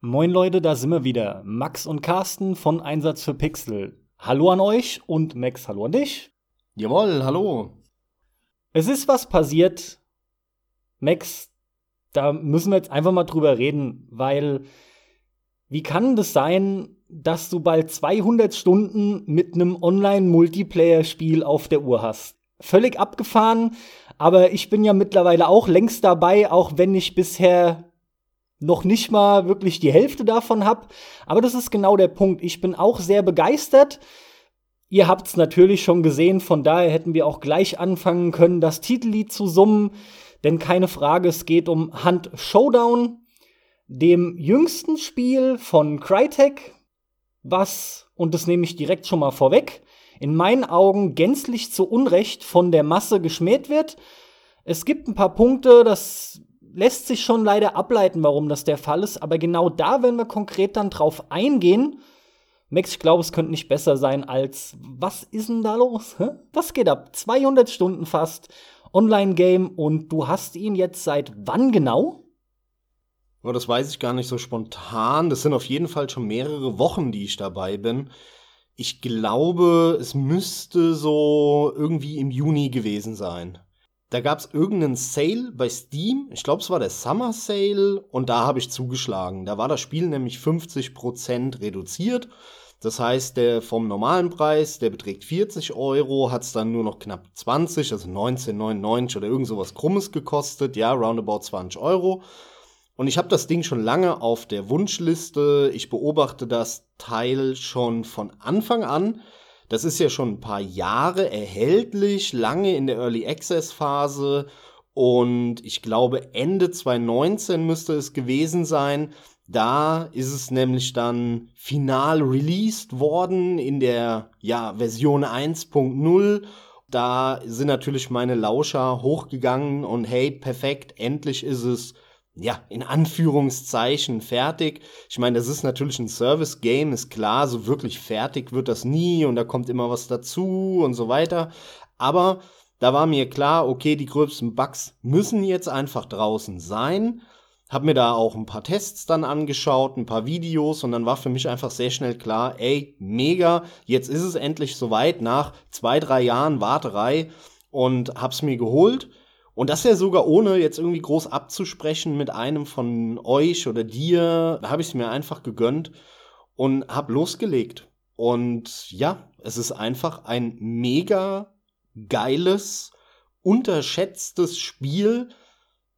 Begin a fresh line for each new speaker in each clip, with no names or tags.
Moin Leute, da sind wir wieder. Max und Carsten von Einsatz für Pixel. Hallo an euch und Max, hallo an dich.
Jawohl, hallo.
Es ist was passiert. Max, da müssen wir jetzt einfach mal drüber reden, weil wie kann das sein, dass du bald 200 Stunden mit einem Online-Multiplayer-Spiel auf der Uhr hast? Völlig abgefahren, aber ich bin ja mittlerweile auch längst dabei, auch wenn ich bisher noch nicht mal wirklich die Hälfte davon habe. Aber das ist genau der Punkt. Ich bin auch sehr begeistert. Ihr habt es natürlich schon gesehen, von daher hätten wir auch gleich anfangen können, das Titellied zu summen. Denn keine Frage, es geht um Hunt Showdown, dem jüngsten Spiel von Crytek, was, und das nehme ich direkt schon mal vorweg, in meinen Augen gänzlich zu Unrecht von der Masse geschmäht wird. Es gibt ein paar Punkte, das lässt sich schon leider ableiten, warum das der Fall ist, aber genau da werden wir konkret dann drauf eingehen. Max, ich glaube, es könnte nicht besser sein als, was ist denn da los? Was geht ab? 200 Stunden fast Online-Game und du hast ihn jetzt seit wann genau?
Oh, das weiß ich gar nicht so spontan. Das sind auf jeden Fall schon mehrere Wochen, die ich dabei bin. Ich glaube, es müsste so irgendwie im Juni gewesen sein da gab es irgendeinen Sale bei Steam. Ich glaube, es war der Summer Sale und da habe ich zugeschlagen. Da war das Spiel nämlich 50% reduziert. Das heißt, der vom normalen Preis, der beträgt 40 Euro, hat es dann nur noch knapp 20, also 19,99 oder irgend sowas Krummes gekostet. Ja, roundabout 20 Euro. Und ich habe das Ding schon lange auf der Wunschliste. Ich beobachte das Teil schon von Anfang an. Das ist ja schon ein paar Jahre erhältlich, lange in der Early Access Phase und ich glaube Ende 2019 müsste es gewesen sein. Da ist es nämlich dann final released worden in der ja, Version 1.0. Da sind natürlich meine Lauscher hochgegangen und hey, perfekt, endlich ist es ja, in Anführungszeichen fertig. Ich meine, das ist natürlich ein Service-Game, ist klar, so wirklich fertig wird das nie und da kommt immer was dazu und so weiter. Aber da war mir klar, okay, die gröbsten Bugs müssen jetzt einfach draußen sein. Hab mir da auch ein paar Tests dann angeschaut, ein paar Videos und dann war für mich einfach sehr schnell klar, ey, mega, jetzt ist es endlich soweit nach zwei, drei Jahren Warterei und hab's mir geholt und das ja sogar ohne jetzt irgendwie groß abzusprechen mit einem von euch oder dir. Habe ich es mir einfach gegönnt und habe losgelegt. Und ja, es ist einfach ein mega geiles, unterschätztes Spiel.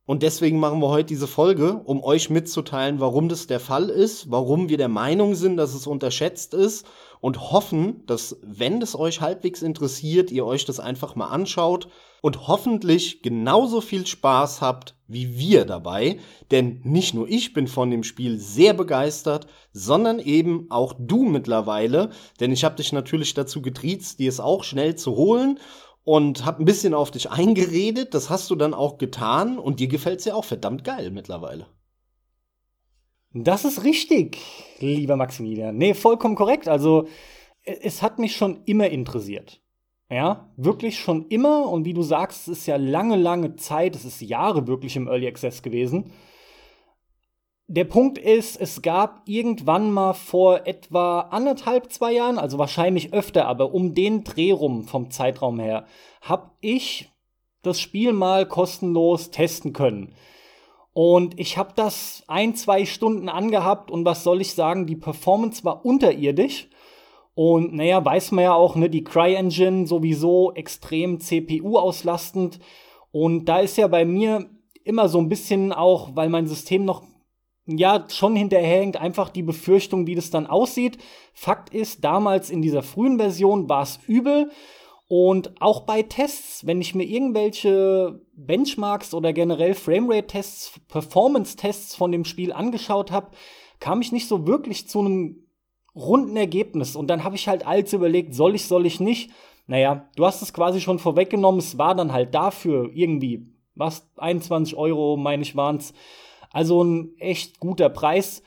Und deswegen machen wir heute diese Folge, um euch mitzuteilen, warum das der Fall ist, warum wir der Meinung sind, dass es unterschätzt ist und hoffen, dass, wenn es euch halbwegs interessiert, ihr euch das einfach mal anschaut und hoffentlich genauso viel Spaß habt wie wir dabei, denn nicht nur ich bin von dem Spiel sehr begeistert, sondern eben auch du mittlerweile, denn ich habe dich natürlich dazu getriezt, dir es auch schnell zu holen und hab ein bisschen auf dich eingeredet, das hast du dann auch getan und dir gefällt's ja auch verdammt geil mittlerweile.
Das ist richtig, lieber Maximilian. Nee, vollkommen korrekt. Also, es hat mich schon immer interessiert. Ja, wirklich schon immer. Und wie du sagst, es ist ja lange, lange Zeit, es ist Jahre wirklich im Early Access gewesen. Der Punkt ist, es gab irgendwann mal vor etwa anderthalb, zwei Jahren, also wahrscheinlich öfter, aber um den Dreh rum vom Zeitraum her, habe ich das Spiel mal kostenlos testen können. Und ich habe das ein, zwei Stunden angehabt und was soll ich sagen, die Performance war unterirdisch. Und naja, weiß man ja auch, ne, die CryEngine sowieso extrem CPU-auslastend. Und da ist ja bei mir immer so ein bisschen auch, weil mein System noch ja schon hinterherhängt, einfach die Befürchtung, wie das dann aussieht. Fakt ist, damals in dieser frühen Version war es übel. Und auch bei Tests, wenn ich mir irgendwelche Benchmarks oder generell Framerate-Tests, Performance-Tests von dem Spiel angeschaut habe, kam ich nicht so wirklich zu einem runden Ergebnis. Und dann habe ich halt alles überlegt, soll ich, soll ich nicht. Naja, du hast es quasi schon vorweggenommen. Es war dann halt dafür irgendwie, was, 21 Euro, meine ich, waren es. Also ein echt guter Preis.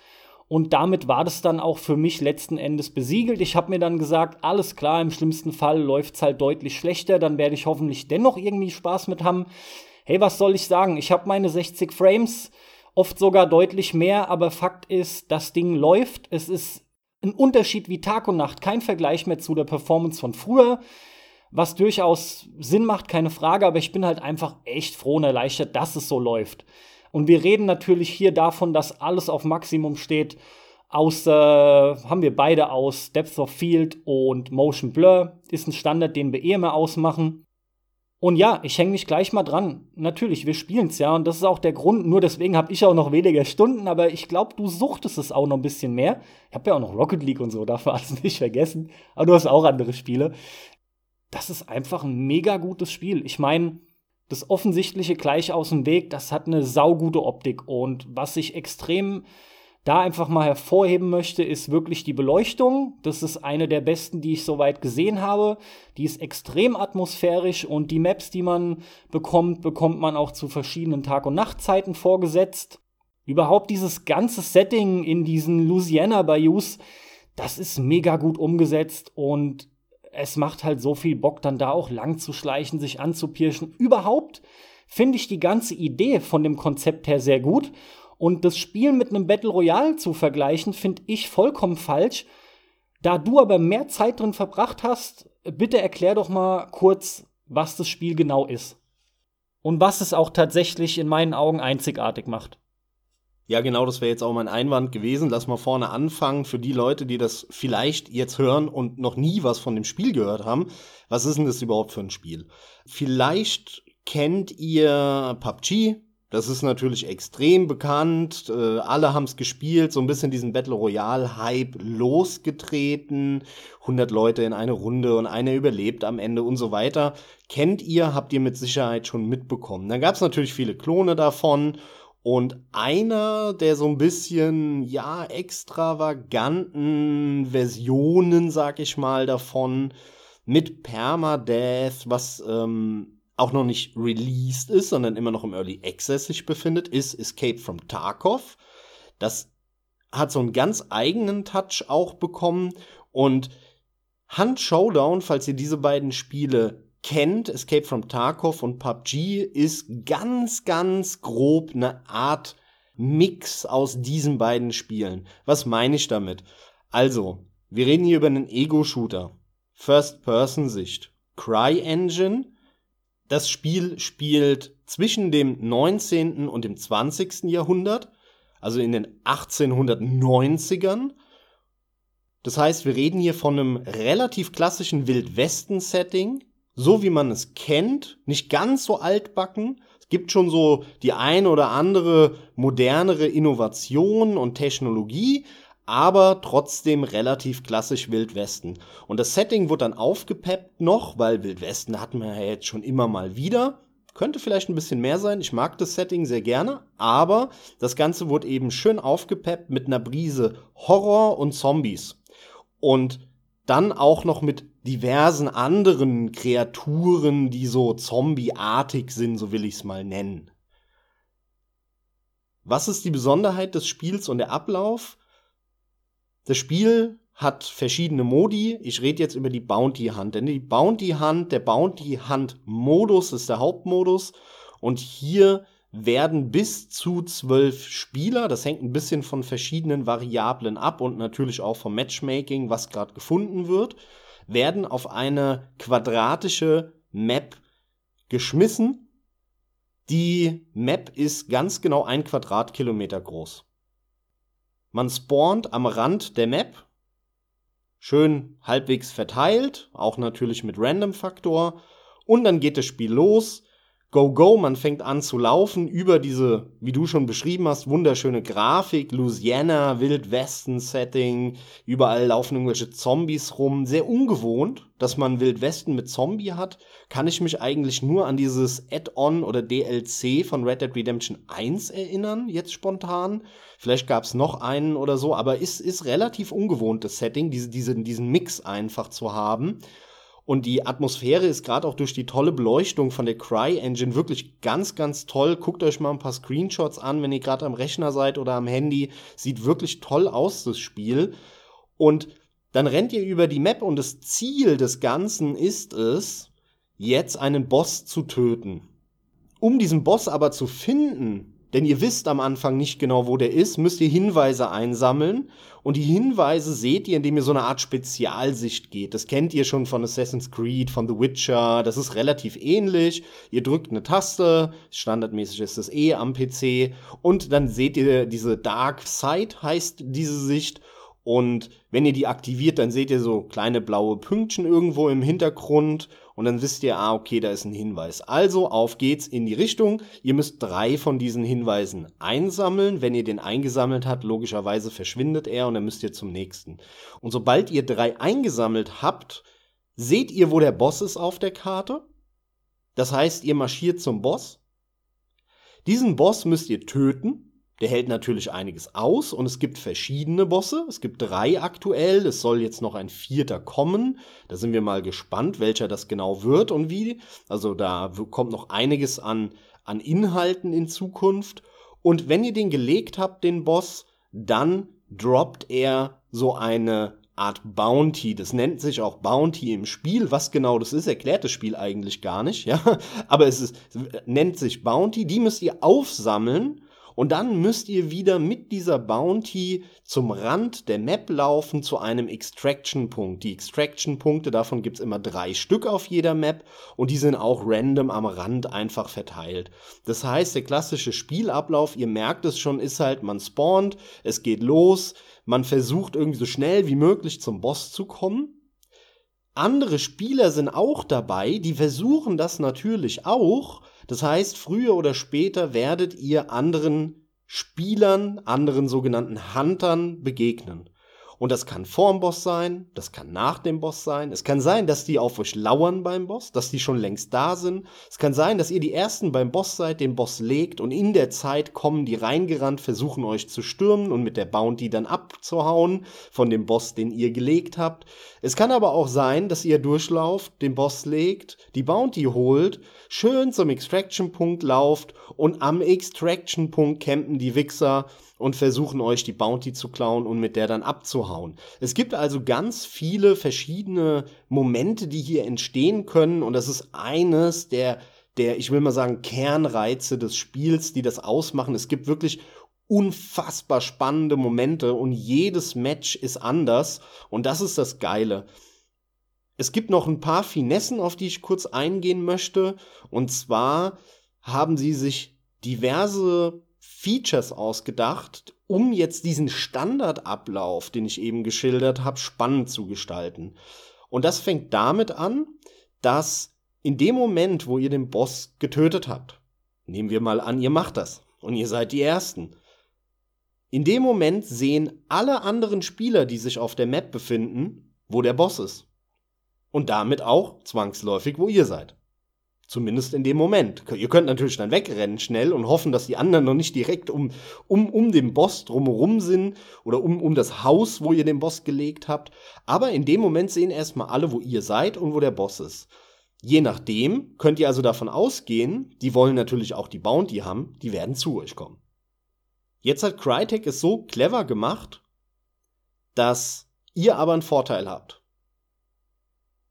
Und damit war das dann auch für mich letzten Endes besiegelt. Ich habe mir dann gesagt, alles klar, im schlimmsten Fall läuft es halt deutlich schlechter, dann werde ich hoffentlich dennoch irgendwie Spaß mit haben. Hey, was soll ich sagen? Ich habe meine 60 Frames oft sogar deutlich mehr, aber Fakt ist, das Ding läuft. Es ist ein Unterschied wie Tag und Nacht, kein Vergleich mehr zu der Performance von früher, was durchaus Sinn macht, keine Frage, aber ich bin halt einfach echt froh und erleichtert, dass es so läuft. Und wir reden natürlich hier davon, dass alles auf Maximum steht. Außer haben wir beide aus Depth of Field und Motion Blur. Ist ein Standard, den wir eh immer ausmachen. Und ja, ich hänge mich gleich mal dran. Natürlich, wir spielen es ja und das ist auch der Grund. Nur deswegen habe ich auch noch weniger Stunden, aber ich glaube, du suchtest es auch noch ein bisschen mehr. Ich habe ja auch noch Rocket League und so, darf man alles nicht vergessen. Aber du hast auch andere Spiele. Das ist einfach ein mega gutes Spiel. Ich meine, das Offensichtliche gleich aus dem Weg, das hat eine saugute Optik. Und was ich extrem da einfach mal hervorheben möchte, ist wirklich die Beleuchtung. Das ist eine der besten, die ich soweit gesehen habe. Die ist extrem atmosphärisch und die Maps, die man bekommt, bekommt man auch zu verschiedenen Tag- und Nachtzeiten vorgesetzt. Überhaupt dieses ganze Setting in diesen Louisiana Bayous, das ist mega gut umgesetzt und es macht halt so viel Bock, dann da auch lang zu schleichen, sich anzupirschen. Überhaupt finde ich die ganze Idee von dem Konzept her sehr gut. Und das Spiel mit einem Battle Royale zu vergleichen, finde ich vollkommen falsch. Da du aber mehr Zeit drin verbracht hast, bitte erklär doch mal kurz, was das Spiel genau ist. Und was es auch tatsächlich in meinen Augen einzigartig macht.
Ja, genau, das wäre jetzt auch mein Einwand gewesen. Lass mal vorne anfangen. Für die Leute, die das vielleicht jetzt hören und noch nie was von dem Spiel gehört haben, was ist denn das überhaupt für ein Spiel? Vielleicht kennt ihr PUBG. Das ist natürlich extrem bekannt. Äh, alle haben es gespielt, so ein bisschen diesen Battle Royale-Hype losgetreten. 100 Leute in eine Runde und einer überlebt am Ende und so weiter. Kennt ihr, habt ihr mit Sicherheit schon mitbekommen. Dann gab es natürlich viele Klone davon und einer der so ein bisschen, ja, extravaganten Versionen, sag ich mal, davon mit Permadeath, was ähm, auch noch nicht released ist, sondern immer noch im Early Access sich befindet, ist Escape from Tarkov. Das hat so einen ganz eigenen Touch auch bekommen und Hunt Showdown, falls ihr diese beiden Spiele kennt, Escape from Tarkov und PUBG, ist ganz, ganz grob eine Art Mix aus diesen beiden Spielen. Was meine ich damit? Also, wir reden hier über einen Ego-Shooter. First-Person-Sicht. CryEngine. Das Spiel spielt zwischen dem 19. und dem 20. Jahrhundert, also in den 1890ern. Das heißt, wir reden hier von einem relativ klassischen Wildwesten-Setting so wie man es kennt, nicht ganz so altbacken. Es gibt schon so die ein oder andere modernere Innovation und Technologie, aber trotzdem relativ klassisch Wildwesten. Und das Setting wird dann aufgepeppt noch, weil Wildwesten hatten wir ja jetzt schon immer mal wieder. Könnte vielleicht ein bisschen mehr sein. Ich mag das Setting sehr gerne, aber das Ganze wurde eben schön aufgepeppt mit einer Brise Horror und Zombies. Und dann auch noch mit diversen anderen Kreaturen, die so zombieartig sind, so will ich es mal nennen. Was ist die Besonderheit des Spiels und der Ablauf? Das Spiel hat verschiedene Modi. Ich rede jetzt über die Bounty Hunt. Denn die Bounty Hunt, der Bounty Hunt Modus ist der Hauptmodus. Und hier werden bis zu zwölf Spieler, das hängt ein bisschen von verschiedenen Variablen ab und natürlich auch vom Matchmaking, was gerade gefunden wird, werden auf eine quadratische Map geschmissen. Die Map ist ganz genau ein Quadratkilometer groß. Man spawnt am Rand der Map, schön halbwegs verteilt, auch natürlich mit Random-Faktor, und dann geht das Spiel los. Go Go, man fängt an zu laufen über diese, wie du schon beschrieben hast, wunderschöne Grafik, Louisiana, Wildwesten-Setting, überall laufen irgendwelche Zombies rum. Sehr ungewohnt, dass man Wildwesten mit Zombie hat. Kann ich mich eigentlich nur an dieses Add-on oder DLC von Red Dead Redemption 1 erinnern, jetzt spontan. Vielleicht gab es noch einen oder so, aber ist, ist relativ ungewohnt, das Setting, diese, diese, diesen Mix einfach zu haben. Und die Atmosphäre ist gerade auch durch die tolle Beleuchtung von der Cry-Engine wirklich ganz, ganz toll. Guckt euch mal ein paar Screenshots an, wenn ihr gerade am Rechner seid oder am Handy. Sieht wirklich toll aus, das Spiel. Und dann rennt ihr über die Map und das Ziel des Ganzen ist es, jetzt einen Boss zu töten. Um diesen Boss aber zu finden, denn ihr wisst am Anfang nicht genau, wo der ist, müsst ihr Hinweise einsammeln. Und die Hinweise seht ihr, indem ihr so eine Art Spezialsicht geht. Das kennt ihr schon von Assassin's Creed, von The Witcher. Das ist relativ ähnlich. Ihr drückt eine Taste, standardmäßig ist das eh am PC. Und dann seht ihr diese Dark Sight, heißt diese Sicht. Und wenn ihr die aktiviert, dann seht ihr so kleine blaue Pünktchen irgendwo im Hintergrund und dann wisst ihr, ah, okay, da ist ein Hinweis. Also auf geht's in die Richtung. Ihr müsst drei von diesen Hinweisen einsammeln. Wenn ihr den eingesammelt habt, logischerweise verschwindet er und dann müsst ihr zum nächsten. Und sobald ihr drei eingesammelt habt, seht ihr, wo der Boss ist auf der Karte. Das heißt, ihr marschiert zum Boss. Diesen Boss müsst ihr töten der hält natürlich einiges aus und es gibt verschiedene Bosse. Es gibt drei aktuell. Es soll jetzt noch ein vierter kommen. Da sind wir mal gespannt, welcher das genau wird und wie. Also da kommt noch einiges an, an Inhalten in Zukunft. Und wenn ihr den gelegt habt, den Boss, dann droppt er so eine Art Bounty. Das nennt sich auch Bounty im Spiel. Was genau das ist, erklärt das Spiel eigentlich gar nicht, ja. Aber es ist, nennt sich Bounty. Die müsst ihr aufsammeln und dann müsst ihr wieder mit dieser Bounty zum Rand der Map laufen zu einem Extraction-Punkt. Die Extraction-Punkte, davon gibt's immer drei Stück auf jeder Map und die sind auch random am Rand einfach verteilt. Das heißt, der klassische Spielablauf, ihr merkt es schon, ist halt, man spawnt, es geht los, man versucht irgendwie so schnell wie möglich zum Boss zu kommen. Andere Spieler sind auch dabei, die versuchen das natürlich auch, das heißt, früher oder später werdet ihr anderen Spielern, anderen sogenannten Huntern begegnen. Und das kann vorm Boss sein, das kann nach dem Boss sein. Es kann sein, dass die auf euch lauern beim Boss, dass die schon längst da sind. Es kann sein, dass ihr die Ersten beim Boss seid, den Boss legt und in der Zeit kommen die reingerannt, versuchen euch zu stürmen und mit der Bounty dann abzuhauen von dem Boss, den ihr gelegt habt. Es kann aber auch sein, dass ihr durchlauft, den Boss legt, die Bounty holt, schön zum Extraction-Punkt lauft und am Extraction-Punkt campen die Wichser und versuchen euch die Bounty zu klauen und mit der dann abzuhauen. Es gibt also ganz viele verschiedene Momente, die hier entstehen können und das ist eines der der, ich will mal sagen, Kernreize des Spiels, die das ausmachen. Es gibt wirklich unfassbar spannende Momente und jedes Match ist anders und das ist das Geile. Es gibt noch ein paar Finessen, auf die ich kurz eingehen möchte und zwar haben sie sich diverse Features ausgedacht, um jetzt diesen Standardablauf, den ich eben geschildert habe, spannend zu gestalten. Und das fängt damit an, dass in dem Moment, wo ihr den Boss getötet habt, nehmen wir mal an, ihr macht das und ihr seid die Ersten. In dem Moment sehen alle anderen Spieler, die sich auf der Map befinden, wo der Boss ist. Und damit auch zwangsläufig, wo ihr seid. Zumindest in dem Moment. Ihr könnt natürlich dann wegrennen schnell und hoffen, dass die anderen noch nicht direkt um, um, um den Boss drumherum sind oder um, um das Haus, wo ihr den Boss gelegt habt. Aber in dem Moment sehen erstmal alle, wo ihr seid und wo der Boss ist. Je nachdem könnt ihr also davon ausgehen, die wollen natürlich auch die Bounty haben, die werden zu euch kommen. Jetzt hat Crytek es so clever gemacht, dass ihr aber einen Vorteil habt.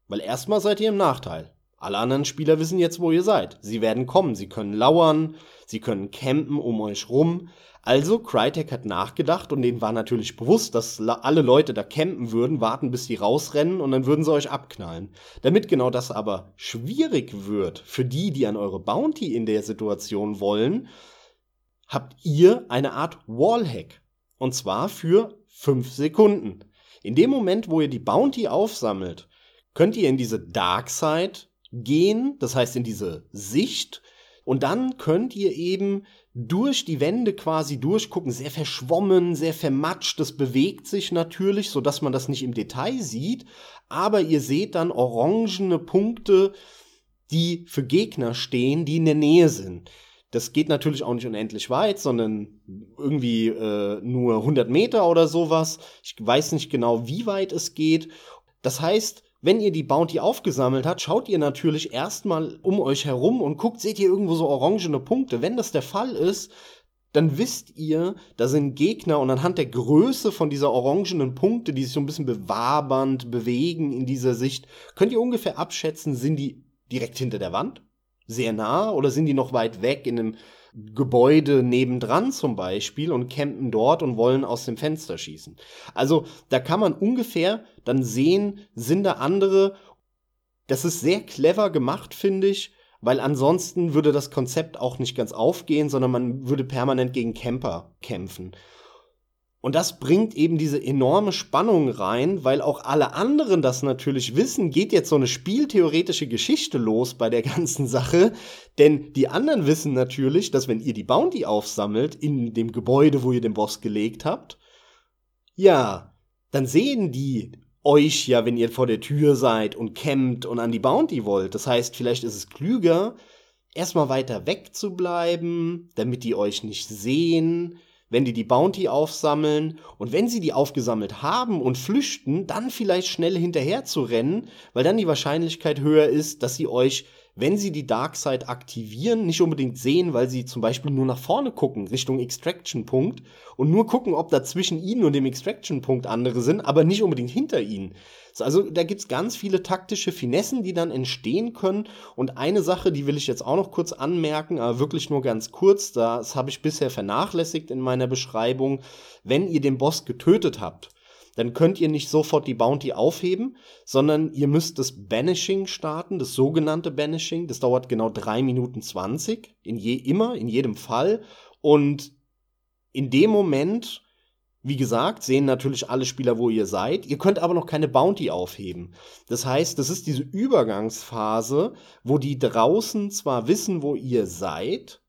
Weil erstmal seid ihr im Nachteil. Alle anderen Spieler wissen jetzt, wo ihr seid. Sie werden kommen, sie können lauern, sie können campen um euch rum. Also Crytek hat nachgedacht und denen war natürlich bewusst, dass alle Leute da campen würden, warten bis die rausrennen und dann würden sie euch abknallen. Damit genau das aber schwierig wird für die, die an eure Bounty in der Situation wollen, habt ihr eine Art Wallhack. Und zwar für 5 Sekunden. In dem Moment, wo ihr die Bounty aufsammelt, könnt ihr in diese Dark Side gehen, das heißt in diese Sicht. Und dann könnt ihr eben durch die Wände quasi durchgucken, sehr verschwommen, sehr vermatscht. Das bewegt sich natürlich, so dass man das nicht im Detail sieht. Aber ihr seht dann orangene Punkte, die für Gegner stehen, die in der Nähe sind. Das geht natürlich auch nicht unendlich weit, sondern irgendwie äh, nur 100 Meter oder sowas. Ich weiß nicht genau, wie weit es geht. Das heißt, wenn ihr die Bounty aufgesammelt habt, schaut ihr natürlich erstmal um euch herum und guckt, seht ihr irgendwo so orangene Punkte. Wenn das der Fall ist, dann wisst ihr, da sind Gegner und anhand der Größe von dieser orangenen Punkte, die sich so ein bisschen bewabernd bewegen in dieser Sicht, könnt ihr ungefähr abschätzen, sind die direkt hinter der Wand? sehr nah oder sind die noch weit weg in einem Gebäude nebendran zum Beispiel und campen dort und wollen aus dem Fenster schießen. Also da kann man ungefähr dann sehen, sind da andere. Das ist sehr clever gemacht, finde ich, weil ansonsten würde das Konzept auch nicht ganz aufgehen, sondern man würde permanent gegen Camper kämpfen. Und das bringt eben diese enorme Spannung rein, weil auch alle anderen das natürlich wissen, geht jetzt so eine spieltheoretische Geschichte los bei der ganzen Sache. Denn die anderen wissen natürlich, dass wenn ihr die Bounty aufsammelt in dem Gebäude, wo ihr den Boss gelegt habt, ja, dann sehen die euch ja, wenn ihr vor der Tür seid und campt und an die Bounty wollt. Das heißt, vielleicht ist es klüger, erstmal weiter weg zu bleiben, damit die euch nicht sehen wenn die die Bounty aufsammeln und wenn sie die aufgesammelt haben und flüchten, dann vielleicht schnell hinterher zu rennen, weil dann die Wahrscheinlichkeit höher ist, dass sie euch, wenn sie die Darkseid aktivieren, nicht unbedingt sehen, weil sie zum Beispiel nur nach vorne gucken, Richtung Extraction-Punkt und nur gucken, ob da zwischen ihnen und dem Extraction-Punkt andere sind, aber nicht unbedingt hinter ihnen. Also da gibt's ganz viele taktische Finessen, die dann entstehen können. Und eine Sache, die will ich jetzt auch noch kurz anmerken, aber wirklich nur ganz kurz, das habe ich bisher vernachlässigt in meiner Beschreibung. Wenn ihr den Boss getötet habt, dann könnt ihr nicht sofort die Bounty aufheben, sondern ihr müsst das Banishing starten, das sogenannte Banishing. Das dauert genau drei Minuten zwanzig in je, immer, in jedem Fall. Und in dem Moment wie gesagt, sehen natürlich alle Spieler, wo ihr seid. Ihr könnt aber noch keine Bounty aufheben. Das heißt, das ist diese Übergangsphase, wo die draußen zwar wissen, wo ihr seid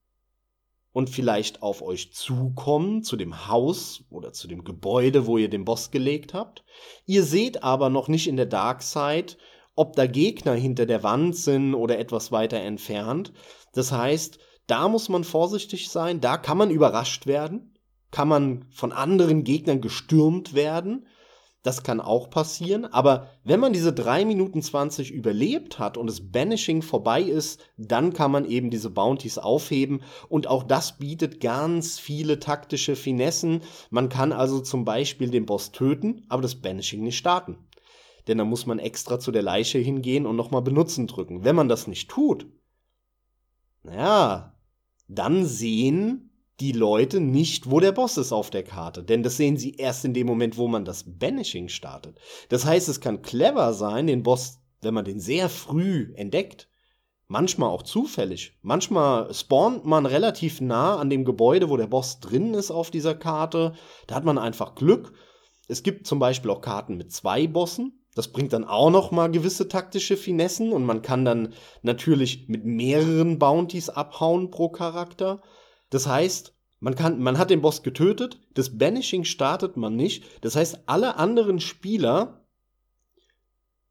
und vielleicht auf euch zukommen, zu dem Haus oder zu dem Gebäude, wo ihr den Boss gelegt habt. Ihr seht aber noch nicht in der Dark Side, ob da Gegner hinter der Wand sind oder etwas weiter entfernt. Das heißt, da muss man vorsichtig sein, da kann man überrascht werden kann man von anderen Gegnern gestürmt werden. Das kann auch passieren. Aber wenn man diese 3 Minuten 20 überlebt hat und das Banishing vorbei ist, dann kann man eben diese Bounties aufheben. Und auch das bietet ganz viele taktische Finessen. Man kann also zum Beispiel den Boss töten, aber das Banishing nicht starten. Denn da muss man extra zu der Leiche hingehen und nochmal benutzen drücken. Wenn man das nicht tut, naja, dann sehen die Leute nicht, wo der Boss ist auf der Karte. Denn das sehen sie erst in dem Moment, wo man das Banishing startet. Das heißt, es kann clever sein, den Boss, wenn man den sehr früh entdeckt, manchmal auch zufällig. Manchmal spawnt man relativ nah an dem Gebäude, wo der Boss drin ist auf dieser Karte. Da hat man einfach Glück. Es gibt zum Beispiel auch Karten mit zwei Bossen. Das bringt dann auch noch mal gewisse taktische Finessen und man kann dann natürlich mit mehreren Bounties abhauen pro Charakter. Das heißt, man, kann, man hat den Boss getötet, das Banishing startet man nicht. Das heißt, alle anderen Spieler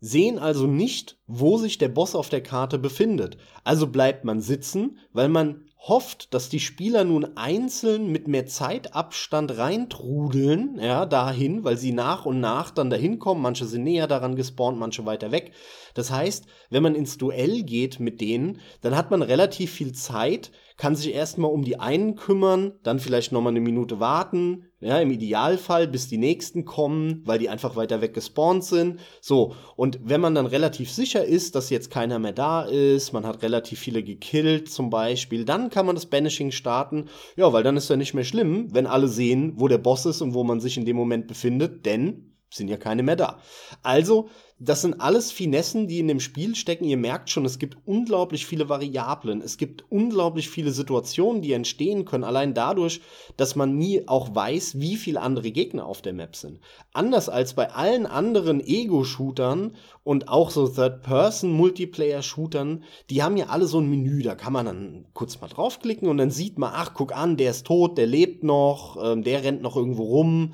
sehen also nicht, wo sich der Boss auf der Karte befindet. Also bleibt man sitzen, weil man hofft, dass die Spieler nun einzeln mit mehr Zeitabstand reintrudeln, ja, dahin, weil sie nach und nach dann dahin kommen. Manche sind näher daran gespawnt, manche weiter weg. Das heißt, wenn man ins Duell geht mit denen, dann hat man relativ viel Zeit, kann sich erstmal um die einen kümmern, dann vielleicht nochmal eine Minute warten, ja, im Idealfall, bis die nächsten kommen, weil die einfach weiter weg gespawnt sind. So, und wenn man dann relativ sicher ist, dass jetzt keiner mehr da ist, man hat relativ viele gekillt zum Beispiel, dann kann man das Banishing starten. Ja, weil dann ist ja nicht mehr schlimm, wenn alle sehen, wo der Boss ist und wo man sich in dem Moment befindet, denn sind ja keine mehr da. Also, das sind alles Finessen, die in dem Spiel stecken. Ihr merkt schon, es gibt unglaublich viele Variablen. Es gibt unglaublich viele Situationen, die entstehen können, allein dadurch, dass man nie auch weiß, wie viele andere Gegner auf der Map sind. Anders als bei allen anderen Ego-Shootern und auch so Third-Person-Multiplayer-Shootern, die haben ja alle so ein Menü, da kann man dann kurz mal draufklicken und dann sieht man, ach, guck an, der ist tot, der lebt noch, ähm, der rennt noch irgendwo rum.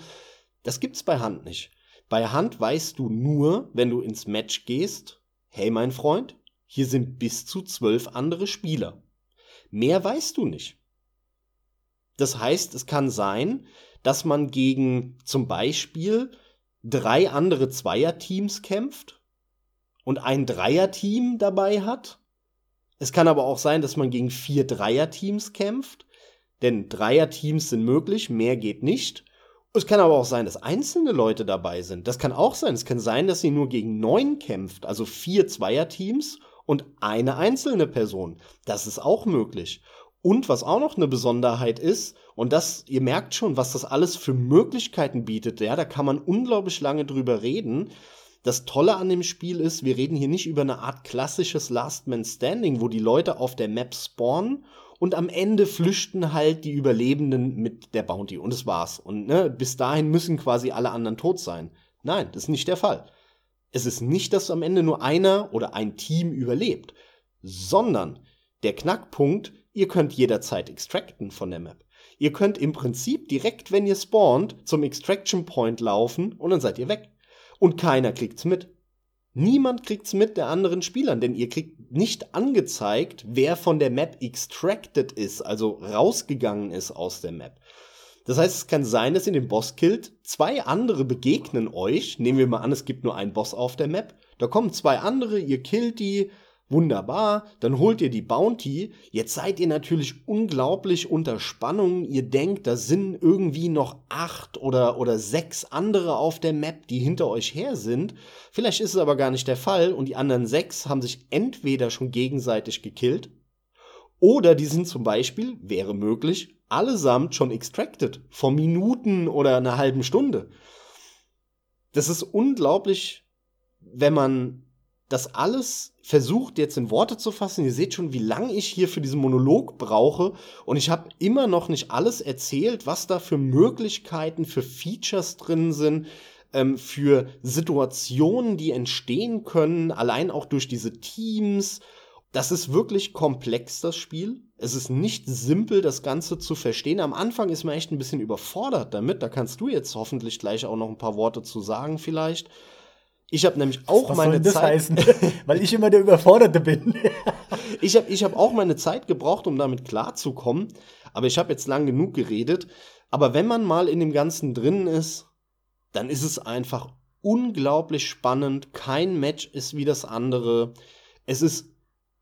Das gibt's bei Hand nicht. Bei Hand weißt du nur, wenn du ins Match gehst, hey mein Freund, hier sind bis zu zwölf andere Spieler. Mehr weißt du nicht. Das heißt, es kann sein, dass man gegen zum Beispiel drei andere Zweierteams kämpft und ein Dreierteam dabei hat. Es kann aber auch sein, dass man gegen vier Dreierteams kämpft, denn Dreierteams sind möglich, mehr geht nicht. Es kann aber auch sein, dass einzelne Leute dabei sind. Das kann auch sein. Es kann sein, dass sie nur gegen neun kämpft, also vier Zweierteams und eine einzelne Person. Das ist auch möglich. Und was auch noch eine Besonderheit ist, und das, ihr merkt schon, was das alles für Möglichkeiten bietet, ja, da kann man unglaublich lange drüber reden. Das Tolle an dem Spiel ist, wir reden hier nicht über eine Art klassisches Last Man Standing, wo die Leute auf der Map spawnen und am Ende flüchten halt die Überlebenden mit der Bounty und das war's. Und ne, bis dahin müssen quasi alle anderen tot sein. Nein, das ist nicht der Fall. Es ist nicht, dass am Ende nur einer oder ein Team überlebt, sondern der Knackpunkt, ihr könnt jederzeit extracten von der Map. Ihr könnt im Prinzip direkt, wenn ihr spawnt, zum Extraction Point laufen und dann seid ihr weg. Und keiner kriegt's mit. Niemand kriegt's mit der anderen Spielern, denn ihr kriegt nicht angezeigt, wer von der Map extracted ist, also rausgegangen ist aus der Map. Das heißt, es kann sein, dass ihr den Boss killt, zwei andere begegnen euch, nehmen wir mal an, es gibt nur einen Boss auf der Map, da kommen zwei andere, ihr killt die, Wunderbar, dann holt ihr die Bounty. Jetzt seid ihr natürlich unglaublich unter Spannung. Ihr denkt, da sind irgendwie noch acht oder, oder sechs andere auf der Map, die hinter euch her sind. Vielleicht ist es aber gar nicht der Fall und die anderen sechs haben sich entweder schon gegenseitig gekillt oder die sind zum Beispiel, wäre möglich, allesamt schon extracted. Vor Minuten oder einer halben Stunde. Das ist unglaublich, wenn man das alles versucht jetzt in Worte zu fassen. Ihr seht schon, wie lange ich hier für diesen Monolog brauche. Und ich habe immer noch nicht alles erzählt, was da für Möglichkeiten, für Features drin sind, ähm, für Situationen, die entstehen können, allein auch durch diese Teams. Das ist wirklich komplex, das Spiel. Es ist nicht simpel, das Ganze zu verstehen. Am Anfang ist man echt ein bisschen überfordert damit. Da kannst du jetzt hoffentlich gleich auch noch ein paar Worte zu sagen, vielleicht. Ich habe nämlich auch
Was
meine
soll das
Zeit.
heißen? Weil ich immer der Überforderte bin.
ich habe ich hab auch meine Zeit gebraucht, um damit klarzukommen. Aber ich habe jetzt lang genug geredet. Aber wenn man mal in dem Ganzen drin ist, dann ist es einfach unglaublich spannend. Kein Match ist wie das andere. Es ist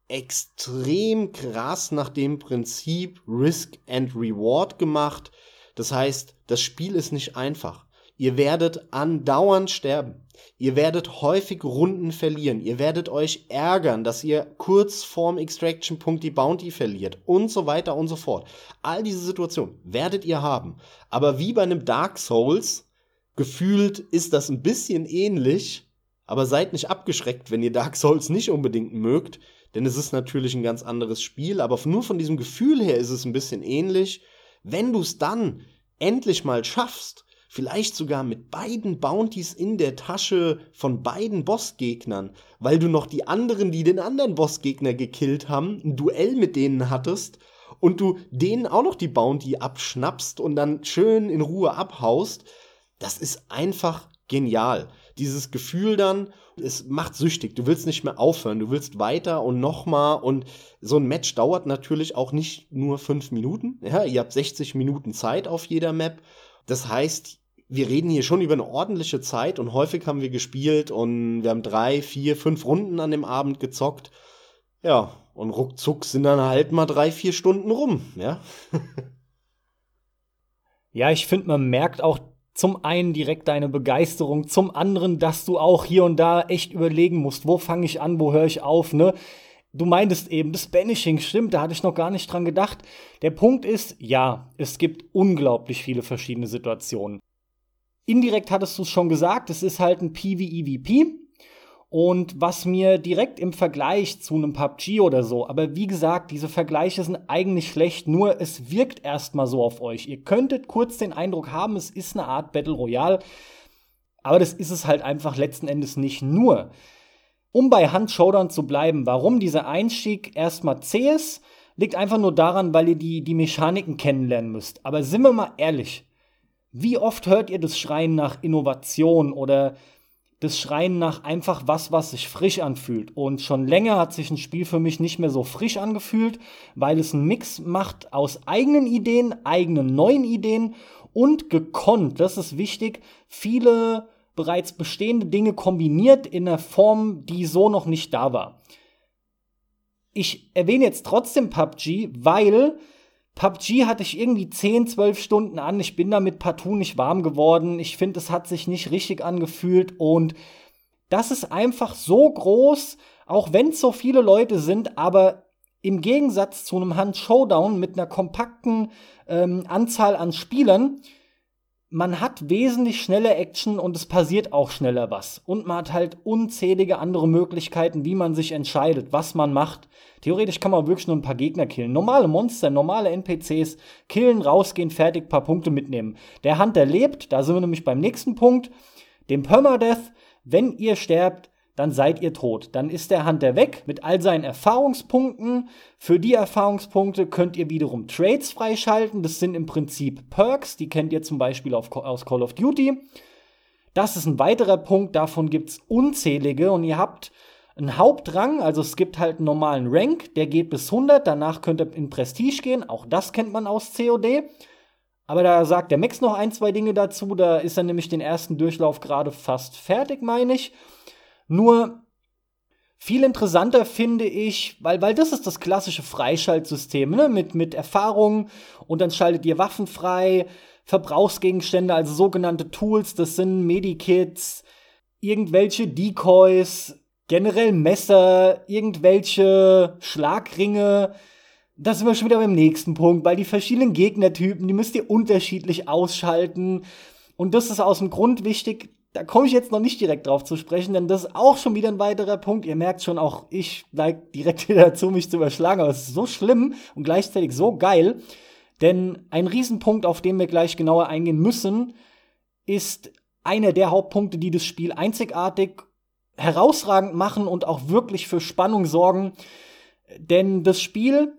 extrem krass nach dem Prinzip Risk and Reward gemacht. Das heißt, das Spiel ist nicht einfach. Ihr werdet andauernd sterben. Ihr werdet häufig Runden verlieren. Ihr werdet euch ärgern, dass ihr kurz vorm Extraction-Punkt die Bounty verliert und so weiter und so fort. All diese Situationen werdet ihr haben. Aber wie bei einem Dark Souls, gefühlt ist das ein bisschen ähnlich. Aber seid nicht abgeschreckt, wenn ihr Dark Souls nicht unbedingt mögt, denn es ist natürlich ein ganz anderes Spiel. Aber nur von diesem Gefühl her ist es ein bisschen ähnlich. Wenn du es dann endlich mal schaffst, vielleicht sogar mit beiden Bounties in der Tasche von beiden Bossgegnern, weil du noch die anderen, die den anderen Bossgegner gekillt haben, ein Duell mit denen hattest und du denen auch noch die Bounty abschnappst und dann schön in Ruhe abhaust, das ist einfach genial. Dieses Gefühl dann, es macht süchtig. Du willst nicht mehr aufhören. Du willst weiter und nochmal. Und so ein Match dauert natürlich auch nicht nur fünf Minuten. Ja, ihr habt 60 Minuten Zeit auf jeder Map. Das heißt, wir reden hier schon über eine ordentliche Zeit und häufig haben wir gespielt und wir haben drei, vier, fünf Runden an dem Abend gezockt. Ja, und ruckzuck sind dann halt mal drei, vier Stunden rum, ja.
ja, ich finde, man merkt auch zum einen direkt deine Begeisterung, zum anderen, dass du auch hier und da echt überlegen musst, wo fange ich an, wo höre ich auf, ne? Du meintest eben, das Banishing stimmt, da hatte ich noch gar nicht dran gedacht. Der Punkt ist, ja, es gibt unglaublich viele verschiedene Situationen. Indirekt hattest du es schon gesagt, es ist halt ein PvEVP. Und was mir direkt im Vergleich zu einem PUBG oder so, aber wie gesagt, diese Vergleiche sind eigentlich schlecht, nur es wirkt erstmal so auf euch. Ihr könntet kurz den Eindruck haben, es ist eine Art Battle Royale, aber das ist es halt einfach letzten Endes nicht nur. Um bei Hand Showdown zu bleiben, warum dieser Einstieg erstmal zäh ist, liegt einfach nur daran, weil ihr die, die Mechaniken kennenlernen müsst. Aber sind wir mal ehrlich, wie oft hört ihr das Schreien nach Innovation oder das Schreien nach einfach was, was sich frisch anfühlt? Und schon länger hat sich ein Spiel für mich nicht mehr so frisch angefühlt, weil es einen Mix macht aus eigenen Ideen, eigenen neuen Ideen und gekonnt, das ist wichtig, viele bereits bestehende Dinge kombiniert in einer Form, die so noch nicht da war. Ich erwähne jetzt trotzdem PUBG, weil PUBG hatte ich irgendwie 10, 12 Stunden an. Ich bin damit partout nicht warm geworden. Ich finde, es hat sich nicht richtig angefühlt. Und das ist einfach so groß auch wenn es so viele Leute sind, aber im Gegensatz zu einem Hand-Showdown mit einer kompakten ähm, Anzahl an Spielern man hat wesentlich schneller Action und es passiert auch schneller was. Und man hat halt unzählige andere Möglichkeiten, wie man sich entscheidet, was man macht. Theoretisch kann man wirklich nur ein paar Gegner killen. Normale Monster, normale NPCs, killen, rausgehen, fertig, paar Punkte mitnehmen. Der Hunter lebt, da sind wir nämlich beim nächsten Punkt, dem Permadeath. Wenn ihr sterbt, dann seid ihr tot. Dann ist der Hunter weg mit all seinen Erfahrungspunkten. Für die Erfahrungspunkte könnt ihr wiederum Trades freischalten. Das sind im Prinzip Perks, die kennt ihr zum Beispiel auf, aus Call of Duty. Das ist ein weiterer Punkt, davon gibt es unzählige und ihr habt einen Hauptrang, also es gibt halt einen normalen Rank, der geht bis 100, danach könnt ihr in Prestige gehen, auch das kennt man aus COD. Aber da sagt der Max noch ein, zwei Dinge dazu, da ist er nämlich den ersten Durchlauf gerade fast fertig, meine ich. Nur viel interessanter finde ich, weil, weil das ist das klassische Freischaltsystem, ne? mit, mit Erfahrung und dann schaltet ihr Waffen frei, Verbrauchsgegenstände, also sogenannte Tools, das sind Medikits, irgendwelche Decoys, generell Messer, irgendwelche Schlagringe. Da sind wir schon wieder beim nächsten Punkt, weil die verschiedenen Gegnertypen, die müsst ihr unterschiedlich ausschalten. Und das ist aus dem Grund wichtig, da komme ich jetzt noch nicht direkt drauf zu sprechen, denn das ist auch schon wieder ein weiterer Punkt. Ihr merkt schon, auch ich neige direkt wieder dazu, mich zu überschlagen, aber es ist so schlimm und gleichzeitig so geil. Denn ein Riesenpunkt, auf den wir gleich genauer eingehen müssen, ist einer der Hauptpunkte, die das Spiel einzigartig herausragend machen und auch wirklich für Spannung sorgen. Denn das Spiel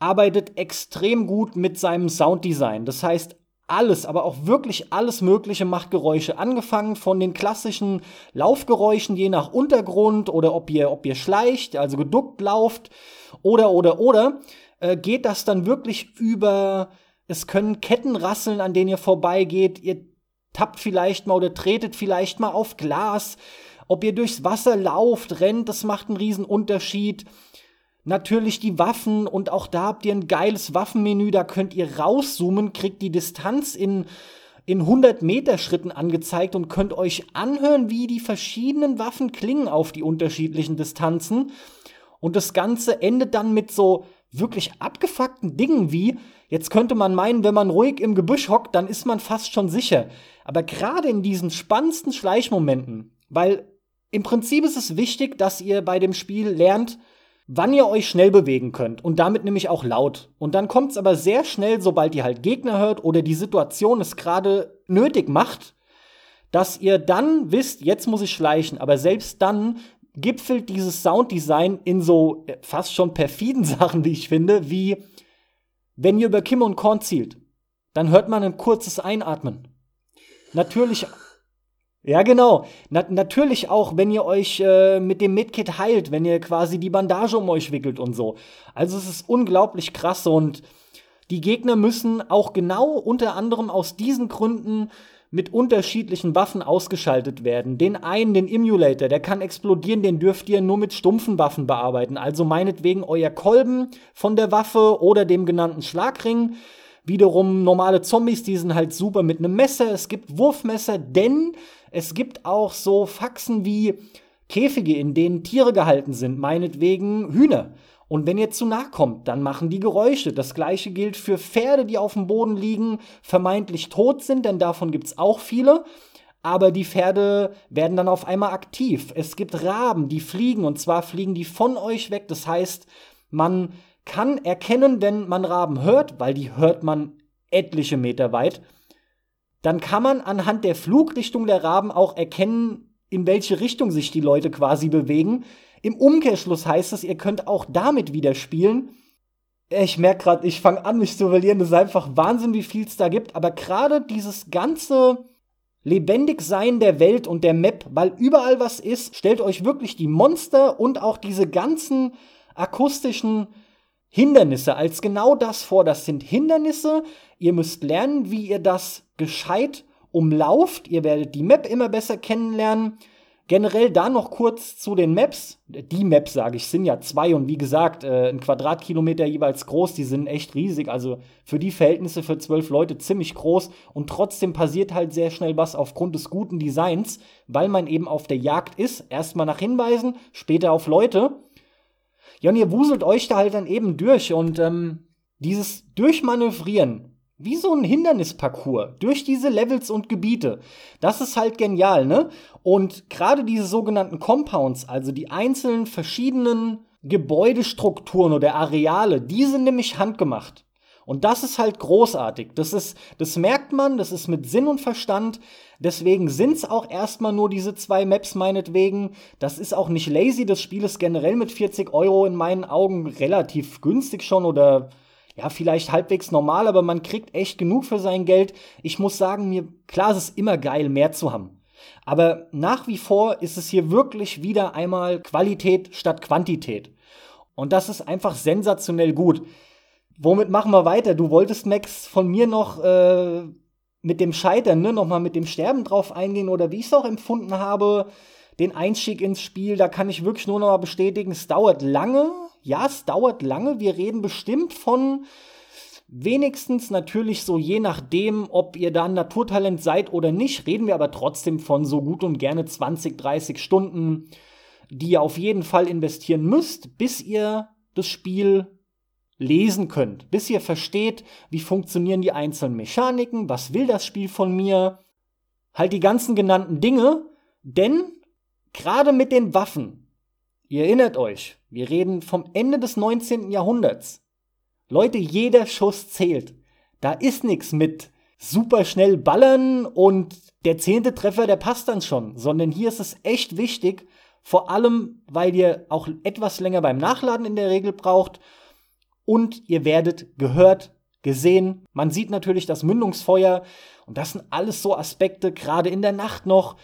arbeitet extrem gut mit seinem Sounddesign. Das heißt, alles, aber auch wirklich alles Mögliche macht Geräusche. Angefangen von den klassischen Laufgeräuschen, je nach Untergrund oder ob ihr, ob ihr schleicht, also geduckt lauft oder, oder, oder, äh, geht das dann wirklich über, es können Ketten rasseln, an denen ihr vorbeigeht. Ihr tappt vielleicht mal oder tretet vielleicht mal auf Glas. Ob ihr durchs Wasser lauft, rennt, das macht einen riesen Unterschied. Natürlich die Waffen und auch da habt ihr ein geiles Waffenmenü, da könnt ihr rauszoomen, kriegt die Distanz in, in 100 Meter Schritten angezeigt und könnt euch anhören, wie die verschiedenen Waffen klingen auf die unterschiedlichen Distanzen. Und das Ganze endet dann mit so wirklich abgefuckten Dingen wie, jetzt könnte man meinen, wenn man ruhig im Gebüsch hockt, dann ist man fast schon sicher. Aber gerade in diesen spannendsten Schleichmomenten, weil im Prinzip ist es wichtig, dass ihr bei dem Spiel lernt, wann ihr euch schnell bewegen könnt und damit nämlich auch laut. Und dann kommt es aber sehr schnell, sobald ihr halt Gegner hört oder die Situation es gerade nötig macht, dass ihr dann wisst, jetzt muss ich schleichen. Aber selbst dann gipfelt dieses Sounddesign in so äh, fast schon perfiden Sachen, wie ich finde, wie wenn ihr über Kim und Korn zielt, dann hört man ein kurzes Einatmen. Natürlich ja, genau. Na natürlich auch, wenn ihr euch äh, mit dem Medkit heilt, wenn ihr quasi die Bandage um euch wickelt und so. Also es ist unglaublich krass und die Gegner müssen auch genau unter anderem aus diesen Gründen mit unterschiedlichen Waffen ausgeschaltet werden. Den einen, den Emulator, der kann explodieren, den dürft ihr nur mit stumpfen Waffen bearbeiten. Also meinetwegen euer Kolben von der Waffe oder dem genannten Schlagring. Wiederum normale Zombies, die sind halt super mit einem Messer. Es gibt Wurfmesser, denn es gibt auch so Faxen wie Käfige, in denen Tiere gehalten sind, meinetwegen Hühner. Und wenn ihr zu nah kommt, dann machen die Geräusche. Das gleiche gilt für Pferde, die auf dem Boden liegen, vermeintlich tot sind, denn davon gibt es auch viele. Aber die Pferde werden dann auf einmal aktiv. Es gibt Raben, die fliegen, und zwar fliegen die von euch weg. Das heißt, man kann erkennen, wenn man Raben hört, weil die hört man etliche Meter weit, dann kann man anhand der Flugrichtung der Raben auch erkennen, in welche Richtung sich die Leute quasi bewegen. Im Umkehrschluss heißt es, ihr könnt auch damit wieder spielen. Ich merke gerade, ich fange an, mich zu verlieren. Das ist einfach Wahnsinn, wie viel es da gibt. Aber gerade dieses ganze Lebendigsein der Welt und der Map, weil überall was ist, stellt euch wirklich die Monster und auch diese ganzen akustischen Hindernisse als genau das vor. Das sind Hindernisse. Ihr müsst lernen, wie ihr das gescheit umlauft. Ihr werdet die Map immer besser kennenlernen. Generell da noch kurz zu den Maps. Die Maps, sage ich, sind ja zwei und wie gesagt, äh, ein Quadratkilometer jeweils groß, die sind echt riesig. Also für die Verhältnisse für zwölf Leute ziemlich groß und trotzdem passiert halt sehr schnell was aufgrund des guten Designs, weil man eben auf der Jagd ist. Erstmal nach Hinweisen, später auf Leute. Ja, und ihr wuselt euch da halt dann eben durch und ähm, dieses Durchmanövrieren wie so ein Hindernisparcours durch diese Levels und Gebiete. Das ist halt genial, ne? Und gerade diese sogenannten Compounds, also die einzelnen verschiedenen Gebäudestrukturen oder Areale, die sind nämlich handgemacht. Und das ist halt großartig. Das ist, das merkt man, das ist mit Sinn und Verstand. Deswegen sind's auch erstmal nur diese zwei Maps meinetwegen. Das ist auch nicht lazy. Das Spiel ist generell mit 40 Euro in meinen Augen relativ günstig schon oder ja, vielleicht halbwegs normal, aber man kriegt echt genug für sein Geld. Ich muss sagen, mir, klar, es ist immer geil, mehr zu haben. Aber nach wie vor ist es hier wirklich wieder einmal Qualität statt Quantität. Und das ist einfach sensationell gut. Womit machen wir weiter? Du wolltest, Max, von mir noch äh, mit dem Scheitern, ne, nochmal mit dem Sterben drauf eingehen oder wie ich es auch empfunden habe, den Einstieg ins Spiel, da kann ich wirklich nur noch mal bestätigen, es dauert lange, ja, es dauert lange. Wir reden bestimmt von wenigstens natürlich so je nachdem, ob ihr da ein Naturtalent seid oder nicht, reden wir aber trotzdem von so gut und gerne 20, 30 Stunden, die ihr auf jeden Fall investieren müsst, bis ihr das Spiel lesen könnt, bis ihr versteht, wie funktionieren die einzelnen Mechaniken, was will das Spiel von mir, halt die ganzen genannten Dinge, denn gerade mit den Waffen Ihr erinnert euch, wir reden vom Ende des 19. Jahrhunderts. Leute, jeder Schuss zählt. Da ist nichts mit super schnell ballern und der zehnte Treffer, der passt dann schon, sondern hier ist es echt wichtig, vor allem, weil ihr auch etwas länger beim Nachladen in der Regel braucht und ihr werdet gehört, gesehen. Man sieht natürlich das Mündungsfeuer und das sind alles so Aspekte, gerade in der Nacht noch.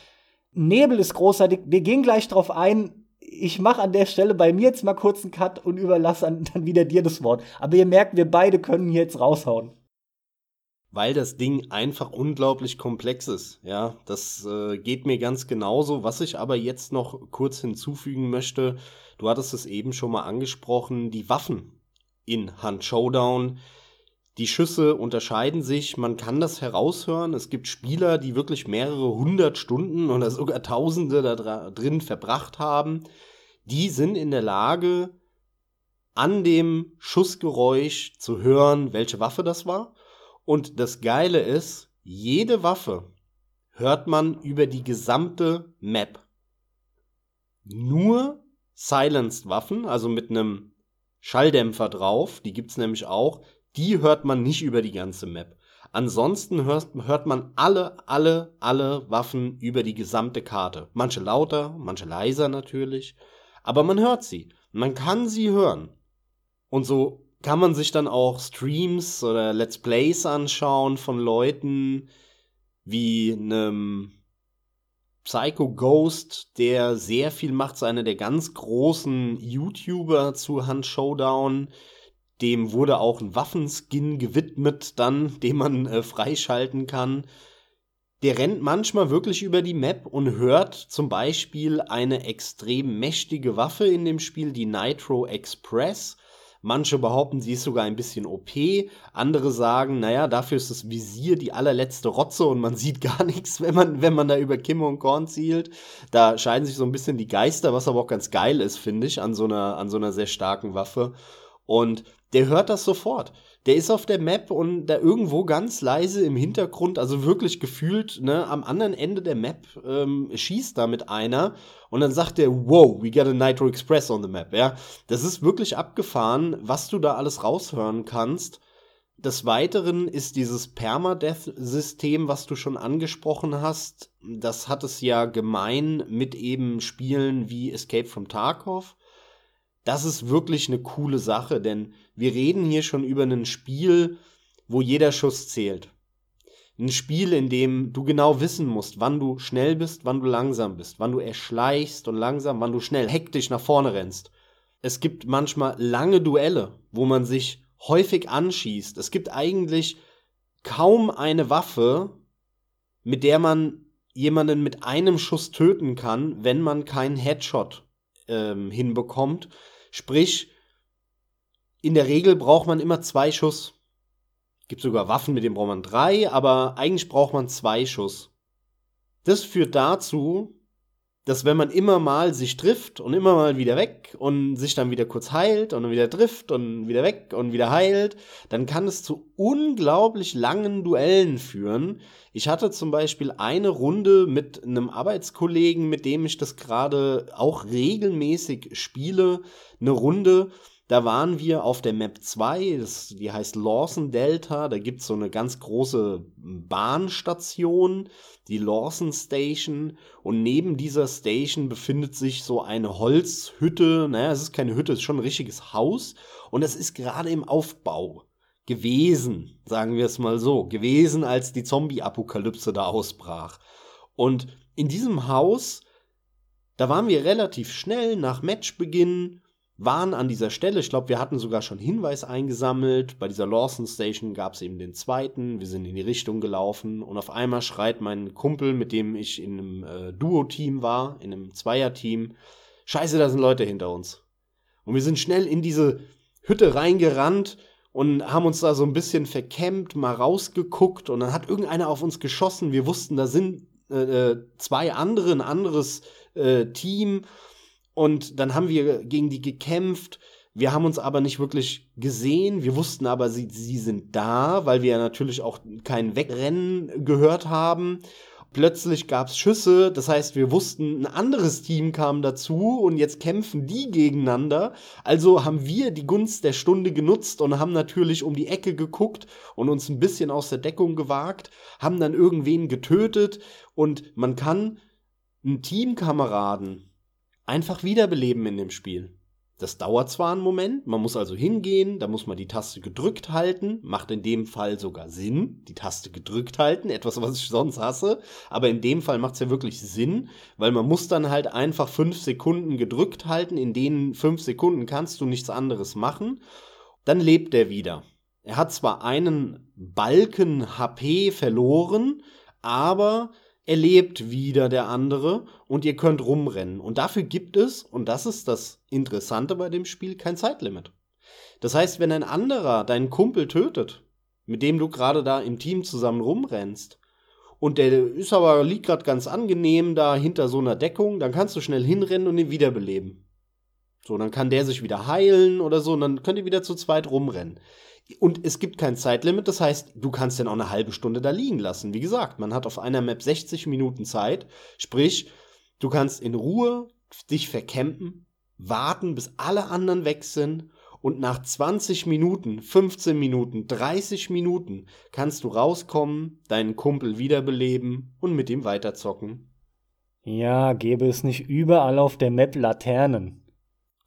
Nebel ist großartig. Wir gehen gleich drauf ein ich mache an der Stelle bei mir jetzt mal kurz einen Cut und überlasse dann wieder dir das Wort. Aber ihr merkt, wir beide können jetzt raushauen.
Weil das Ding einfach unglaublich komplex ist. Ja, das äh, geht mir ganz genauso. Was ich aber jetzt noch kurz hinzufügen möchte, du hattest es eben schon mal angesprochen, die Waffen in Hand Showdown die Schüsse unterscheiden sich, man kann das heraushören. Es gibt Spieler, die wirklich mehrere hundert Stunden oder sogar Tausende da drin verbracht haben. Die sind in der Lage, an dem Schussgeräusch zu hören, welche Waffe das war. Und das Geile ist, jede Waffe hört man über die gesamte Map. Nur Silenced Waffen, also mit einem Schalldämpfer drauf, die gibt's nämlich auch, die hört man nicht über die ganze Map. Ansonsten hört, hört man alle, alle, alle Waffen über die gesamte Karte. Manche lauter, manche leiser natürlich. Aber man hört sie. Man kann sie hören. Und so kann man sich dann auch Streams oder Let's Plays anschauen von Leuten wie einem Psycho Ghost, der sehr viel macht, so einer der ganz großen YouTuber zu Hand Showdown dem wurde auch ein Waffenskin gewidmet, dann, den man äh, freischalten kann. Der rennt manchmal wirklich über die Map und hört zum Beispiel eine extrem mächtige Waffe in dem Spiel, die Nitro Express. Manche behaupten, sie ist sogar ein bisschen OP. Andere sagen, naja, dafür ist das Visier die allerletzte Rotze und man sieht gar nichts, wenn man, wenn man da über Kimme und Korn zielt. Da scheiden sich so ein bisschen die Geister, was aber auch ganz geil ist, finde ich, an so einer, an so einer sehr starken Waffe. Und der hört das sofort. Der ist auf der Map und da irgendwo ganz leise im Hintergrund, also wirklich gefühlt, ne, am anderen Ende der Map ähm, schießt da mit einer und dann sagt der, wow, we got a Nitro Express on the map, ja. Das ist wirklich abgefahren, was du da alles raushören kannst. Des Weiteren ist dieses Permadeath-System, was du schon angesprochen hast, das hat es ja gemein mit eben Spielen wie Escape from Tarkov das ist wirklich eine coole Sache, denn wir reden hier schon über ein Spiel, wo jeder Schuss zählt. Ein Spiel, in dem du genau wissen musst, wann du schnell bist, wann du langsam bist, wann du erschleichst und langsam, wann du schnell hektisch nach vorne rennst. Es gibt manchmal lange Duelle, wo man sich häufig anschießt. Es gibt eigentlich kaum eine Waffe, mit der man jemanden mit einem Schuss töten kann, wenn man keinen Headshot ähm, hinbekommt. Sprich, in der Regel braucht man immer zwei Schuss. Gibt sogar Waffen, mit denen braucht man drei, aber eigentlich braucht man zwei Schuss. Das führt dazu, dass wenn man immer mal sich trifft und immer mal wieder weg und sich dann wieder kurz heilt und dann wieder trifft und wieder weg und wieder heilt, dann kann es zu unglaublich langen Duellen führen. Ich hatte zum Beispiel eine Runde mit einem Arbeitskollegen, mit dem ich das gerade auch regelmäßig spiele, eine Runde, da waren wir auf der Map 2, das, die heißt Lawson Delta. Da gibt es so eine ganz große Bahnstation, die Lawson Station. Und neben dieser Station befindet sich so eine Holzhütte. Naja, es ist keine Hütte, es ist schon ein richtiges Haus. Und es ist gerade im Aufbau gewesen, sagen wir es mal so, gewesen, als die Zombie-Apokalypse da ausbrach. Und in diesem Haus, da waren wir relativ schnell nach Matchbeginn waren an dieser Stelle. Ich glaube, wir hatten sogar schon Hinweis eingesammelt. Bei dieser Lawson Station gab es eben den zweiten. Wir sind in die Richtung gelaufen und auf einmal schreit mein Kumpel, mit dem ich in einem äh, Duo-Team war, in einem Zweier-Team, Scheiße, da sind Leute hinter uns. Und wir sind schnell in diese Hütte reingerannt und haben uns da so ein bisschen verkämmt, mal rausgeguckt und dann hat irgendeiner auf uns geschossen. Wir wussten, da sind äh, äh zwei andere, ein anderes äh, Team und dann haben wir gegen die gekämpft. Wir haben uns aber nicht wirklich gesehen. Wir wussten aber, sie, sie sind da, weil wir natürlich auch kein Wegrennen gehört haben. Plötzlich gab es Schüsse, das heißt, wir wussten, ein anderes Team kam dazu und jetzt kämpfen die gegeneinander. Also haben wir die Gunst der Stunde genutzt und haben natürlich um die Ecke geguckt und uns ein bisschen aus der Deckung gewagt, haben dann irgendwen getötet und man kann einen Teamkameraden einfach wiederbeleben in dem Spiel. Das dauert zwar einen Moment, man muss also hingehen, da muss man die Taste gedrückt halten, macht in dem Fall sogar Sinn, die Taste gedrückt halten, etwas, was ich sonst hasse, aber in dem Fall macht es ja wirklich Sinn, weil man muss dann halt einfach fünf Sekunden gedrückt halten, in denen fünf Sekunden kannst du nichts anderes machen, dann lebt er wieder. Er hat zwar einen Balken HP verloren, aber er lebt wieder der andere und ihr könnt rumrennen. Und dafür gibt es, und das ist das Interessante bei dem Spiel, kein Zeitlimit. Das heißt, wenn ein anderer deinen Kumpel tötet, mit dem du gerade da im Team zusammen rumrennst, und der ist aber, liegt gerade ganz angenehm da hinter so einer Deckung, dann kannst du schnell hinrennen und ihn wiederbeleben. So, dann kann der sich wieder heilen oder so, und dann könnt ihr wieder zu zweit rumrennen. Und es gibt kein Zeitlimit, das heißt, du kannst den auch eine halbe Stunde da liegen lassen. Wie gesagt, man hat auf einer Map 60 Minuten Zeit, sprich, du kannst in Ruhe dich vercampen, warten, bis alle anderen weg sind und nach 20 Minuten, 15 Minuten, 30 Minuten kannst du rauskommen, deinen Kumpel wiederbeleben und mit ihm weiterzocken.
Ja, gäbe es nicht überall auf der Map Laternen.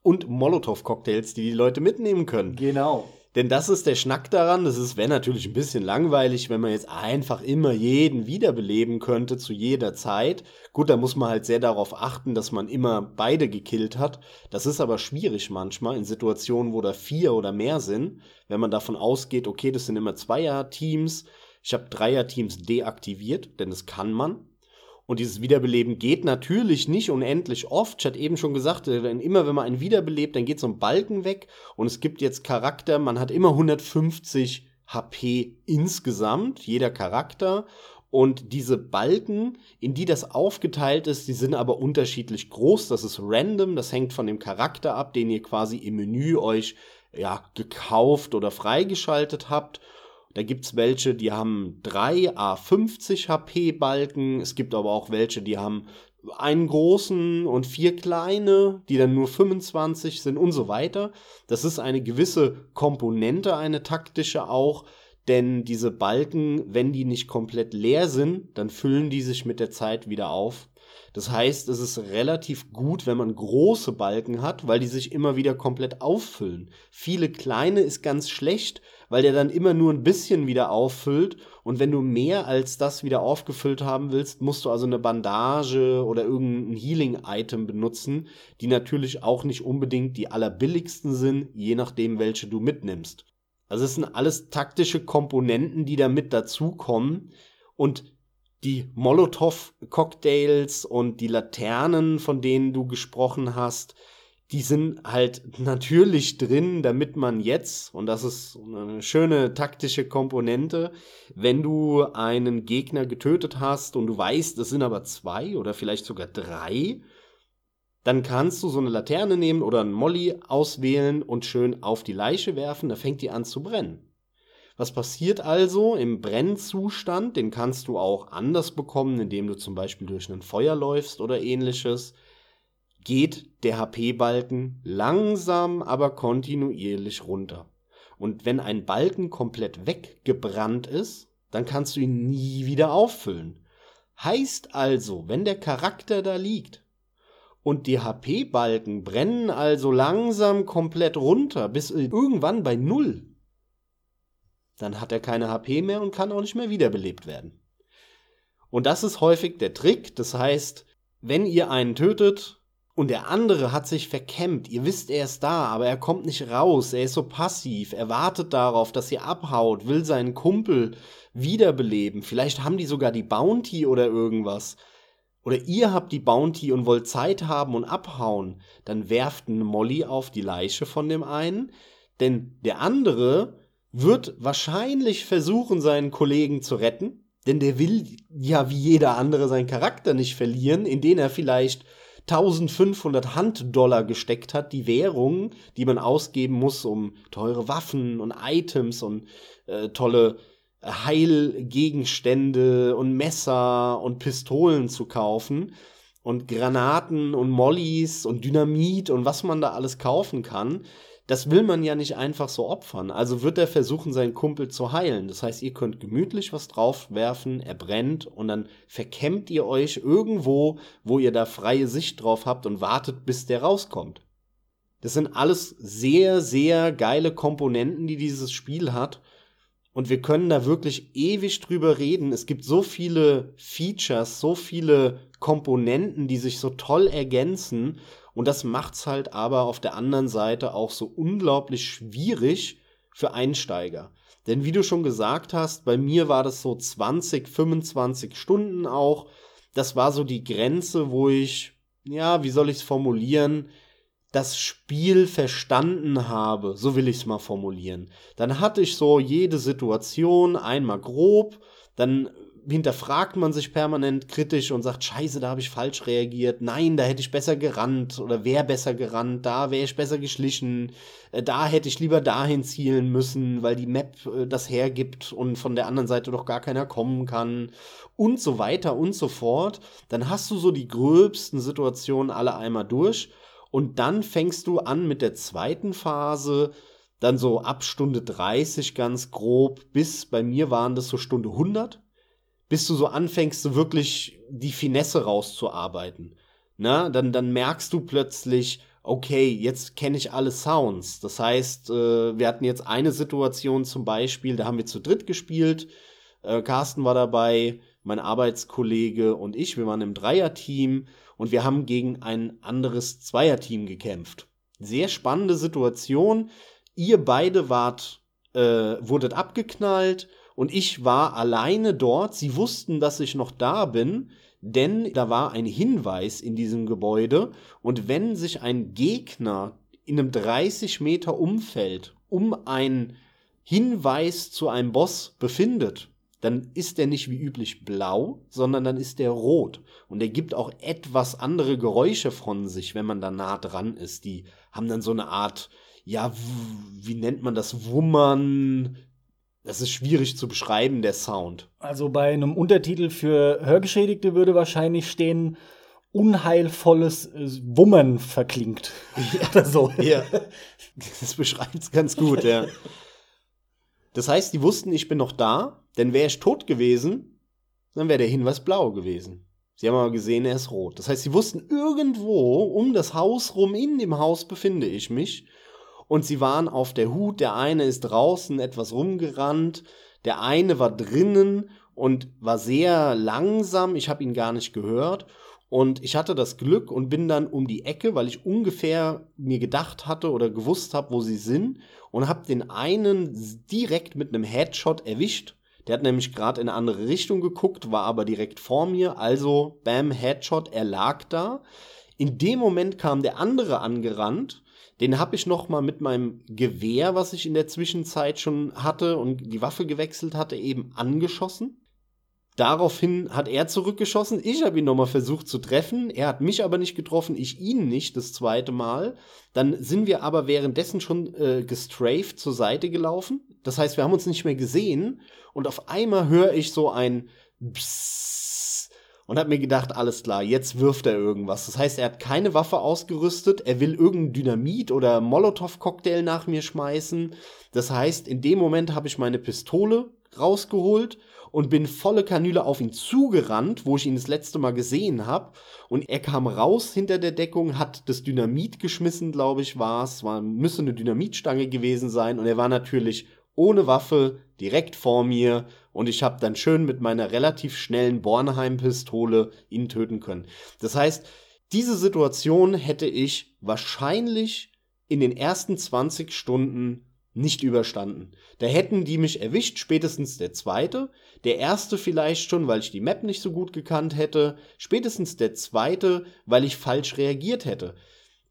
Und Molotow-Cocktails, die die Leute mitnehmen können.
Genau.
Denn das ist der Schnack daran. Das wäre natürlich ein bisschen langweilig, wenn man jetzt einfach immer jeden wiederbeleben könnte zu jeder Zeit. Gut, da muss man halt sehr darauf achten, dass man immer beide gekillt hat. Das ist aber schwierig manchmal in Situationen, wo da vier oder mehr sind. Wenn man davon ausgeht, okay, das sind immer Zweier-Teams. Ich habe Dreier-Teams deaktiviert, denn das kann man. Und dieses Wiederbeleben geht natürlich nicht unendlich oft. Ich hatte eben schon gesagt, äh, immer wenn man einen wiederbelebt, dann geht so ein Balken weg. Und es gibt jetzt Charakter, man hat immer 150 HP insgesamt, jeder Charakter. Und diese Balken, in die das aufgeteilt ist, die sind aber unterschiedlich groß. Das ist random, das hängt von dem Charakter ab, den ihr quasi im Menü euch ja, gekauft oder freigeschaltet habt. Da gibt es welche, die haben drei A50 HP Balken. Es gibt aber auch welche, die haben einen großen und vier kleine, die dann nur 25 sind und so weiter. Das ist eine gewisse Komponente, eine taktische auch, denn diese Balken, wenn die nicht komplett leer sind, dann füllen die sich mit der Zeit wieder auf. Das heißt, es ist relativ gut, wenn man große Balken hat, weil die sich immer wieder komplett auffüllen. Viele kleine ist ganz schlecht, weil der dann immer nur ein bisschen wieder auffüllt. Und wenn du mehr als das wieder aufgefüllt haben willst, musst du also eine Bandage oder irgendein Healing-Item benutzen, die natürlich auch nicht unbedingt die allerbilligsten sind, je nachdem, welche du mitnimmst. Also es sind alles taktische Komponenten, die da mit dazukommen. Und die Molotow-Cocktails und die Laternen, von denen du gesprochen hast, die sind halt natürlich drin, damit man jetzt, und das ist eine schöne taktische Komponente, wenn du einen Gegner getötet hast und du weißt, es sind aber zwei oder vielleicht sogar drei, dann kannst du so eine Laterne nehmen oder einen Molly auswählen und schön auf die Leiche werfen, da fängt die an zu brennen. Was passiert also im Brennzustand? Den kannst du auch anders bekommen, indem du zum Beispiel durch ein Feuer läufst oder ähnliches. Geht der HP-Balken langsam, aber kontinuierlich runter. Und wenn ein Balken komplett weggebrannt ist, dann kannst du ihn nie wieder auffüllen. Heißt also, wenn der Charakter da liegt und die HP-Balken brennen also langsam komplett runter, bis irgendwann bei Null, dann hat er keine HP mehr und kann auch nicht mehr wiederbelebt werden. Und das ist häufig der Trick. Das heißt, wenn ihr einen tötet und der andere hat sich verkämmt, ihr wisst, er ist da, aber er kommt nicht raus, er ist so passiv, er wartet darauf, dass ihr abhaut, will seinen Kumpel wiederbeleben. Vielleicht haben die sogar die Bounty oder irgendwas. Oder ihr habt die Bounty und wollt Zeit haben und abhauen, dann werft eine Molly auf die Leiche von dem einen, denn der andere wird wahrscheinlich versuchen, seinen Kollegen zu retten, denn der will ja wie jeder andere seinen Charakter nicht verlieren, indem er vielleicht 1500 Handdollar gesteckt hat, die Währung, die man ausgeben muss, um teure Waffen und Items und äh, tolle Heilgegenstände und Messer und Pistolen zu kaufen und Granaten und Mollys und Dynamit und was man da alles kaufen kann das will man ja nicht einfach so opfern. Also wird er versuchen, seinen Kumpel zu heilen. Das heißt, ihr könnt gemütlich was draufwerfen, er brennt und dann verkämmt ihr euch irgendwo, wo ihr da freie Sicht drauf habt und wartet, bis der rauskommt. Das sind alles sehr, sehr geile Komponenten, die dieses Spiel hat. Und wir können da wirklich ewig drüber reden. Es gibt so viele Features, so viele Komponenten, die sich so toll ergänzen. Und das macht's halt aber auf der anderen Seite auch so unglaublich schwierig für Einsteiger. Denn wie du schon gesagt hast, bei mir war das so 20, 25 Stunden auch. Das war so die Grenze, wo ich, ja, wie soll ich es formulieren, das Spiel verstanden habe, so will ich es mal formulieren. Dann hatte ich so jede Situation einmal grob, dann hinterfragt man sich permanent kritisch und sagt, scheiße, da habe ich falsch reagiert, nein, da hätte ich besser gerannt oder wäre besser gerannt, da wäre ich besser geschlichen, äh, da hätte ich lieber dahin zielen müssen, weil die Map äh, das hergibt und von der anderen Seite doch gar keiner kommen kann. Und so weiter und so fort. Dann hast du so die gröbsten Situationen alle einmal durch. Und dann fängst du an mit der zweiten Phase, dann so ab Stunde 30 ganz grob, bis bei mir waren das so Stunde 100 bis du so anfängst, so wirklich die Finesse rauszuarbeiten. Na, dann, dann merkst du plötzlich, okay, jetzt kenne ich alle Sounds. Das heißt, äh, wir hatten jetzt eine Situation zum Beispiel, da haben wir zu dritt gespielt. Äh, Carsten war dabei, mein Arbeitskollege und ich. Wir waren im Dreierteam und wir haben gegen ein anderes Zweierteam gekämpft. Sehr spannende Situation. Ihr beide wart, äh, wurdet abgeknallt und ich war alleine dort. Sie wussten, dass ich noch da bin, denn da war ein Hinweis in diesem Gebäude. Und wenn sich ein Gegner in einem 30 Meter Umfeld um einen Hinweis zu einem Boss befindet, dann ist der nicht wie üblich blau, sondern dann ist der rot. Und er gibt auch etwas andere Geräusche von sich, wenn man da nah dran ist. Die haben dann so eine Art, ja, wie nennt man das, Wummern, das ist schwierig zu beschreiben, der Sound.
Also bei einem Untertitel für Hörgeschädigte würde wahrscheinlich stehen, unheilvolles äh, Wummern verklingt.
Ja, Oder so. Ja. Das beschreibt es ganz gut, ja. Das heißt, die wussten, ich bin noch da, denn wäre ich tot gewesen, dann wäre der Hinweis blau gewesen. Sie haben aber gesehen, er ist rot. Das heißt, sie wussten irgendwo um das Haus rum, in dem Haus befinde ich mich und sie waren auf der Hut. Der eine ist draußen etwas rumgerannt, der eine war drinnen und war sehr langsam. Ich habe ihn gar nicht gehört. Und ich hatte das Glück und bin dann um die Ecke, weil ich ungefähr mir gedacht hatte oder gewusst habe, wo sie sind, und habe den einen direkt mit einem Headshot erwischt. Der hat nämlich gerade in eine andere Richtung geguckt, war aber direkt vor mir. Also, bam, Headshot, er lag da. In dem Moment kam der andere angerannt. Den habe ich noch mal mit meinem Gewehr, was ich in der Zwischenzeit schon hatte und die Waffe gewechselt hatte, eben angeschossen. Daraufhin hat er zurückgeschossen. Ich habe ihn nochmal versucht zu treffen. Er hat mich aber nicht getroffen, ich ihn nicht das zweite Mal. Dann sind wir aber währenddessen schon äh, gestrafed zur Seite gelaufen. Das heißt, wir haben uns nicht mehr gesehen. Und auf einmal höre ich so ein Psst und habe mir gedacht, alles klar, jetzt wirft er irgendwas. Das heißt, er hat keine Waffe ausgerüstet. Er will irgendein Dynamit oder Molotow-Cocktail nach mir schmeißen. Das heißt, in dem Moment habe ich meine Pistole rausgeholt und bin volle Kanüle auf ihn zugerannt, wo ich ihn das letzte Mal gesehen habe. Und er kam raus hinter der Deckung, hat das Dynamit geschmissen, glaube ich, war es. Müsste eine Dynamitstange gewesen sein. Und er war natürlich ohne Waffe direkt vor mir. Und ich habe dann schön mit meiner relativ schnellen Bornheim-Pistole ihn töten können. Das heißt, diese Situation hätte ich wahrscheinlich in den ersten 20 Stunden nicht überstanden. Da hätten die mich erwischt, spätestens der zweite, der erste vielleicht schon, weil ich die Map nicht so gut gekannt hätte, spätestens der zweite, weil ich falsch reagiert hätte.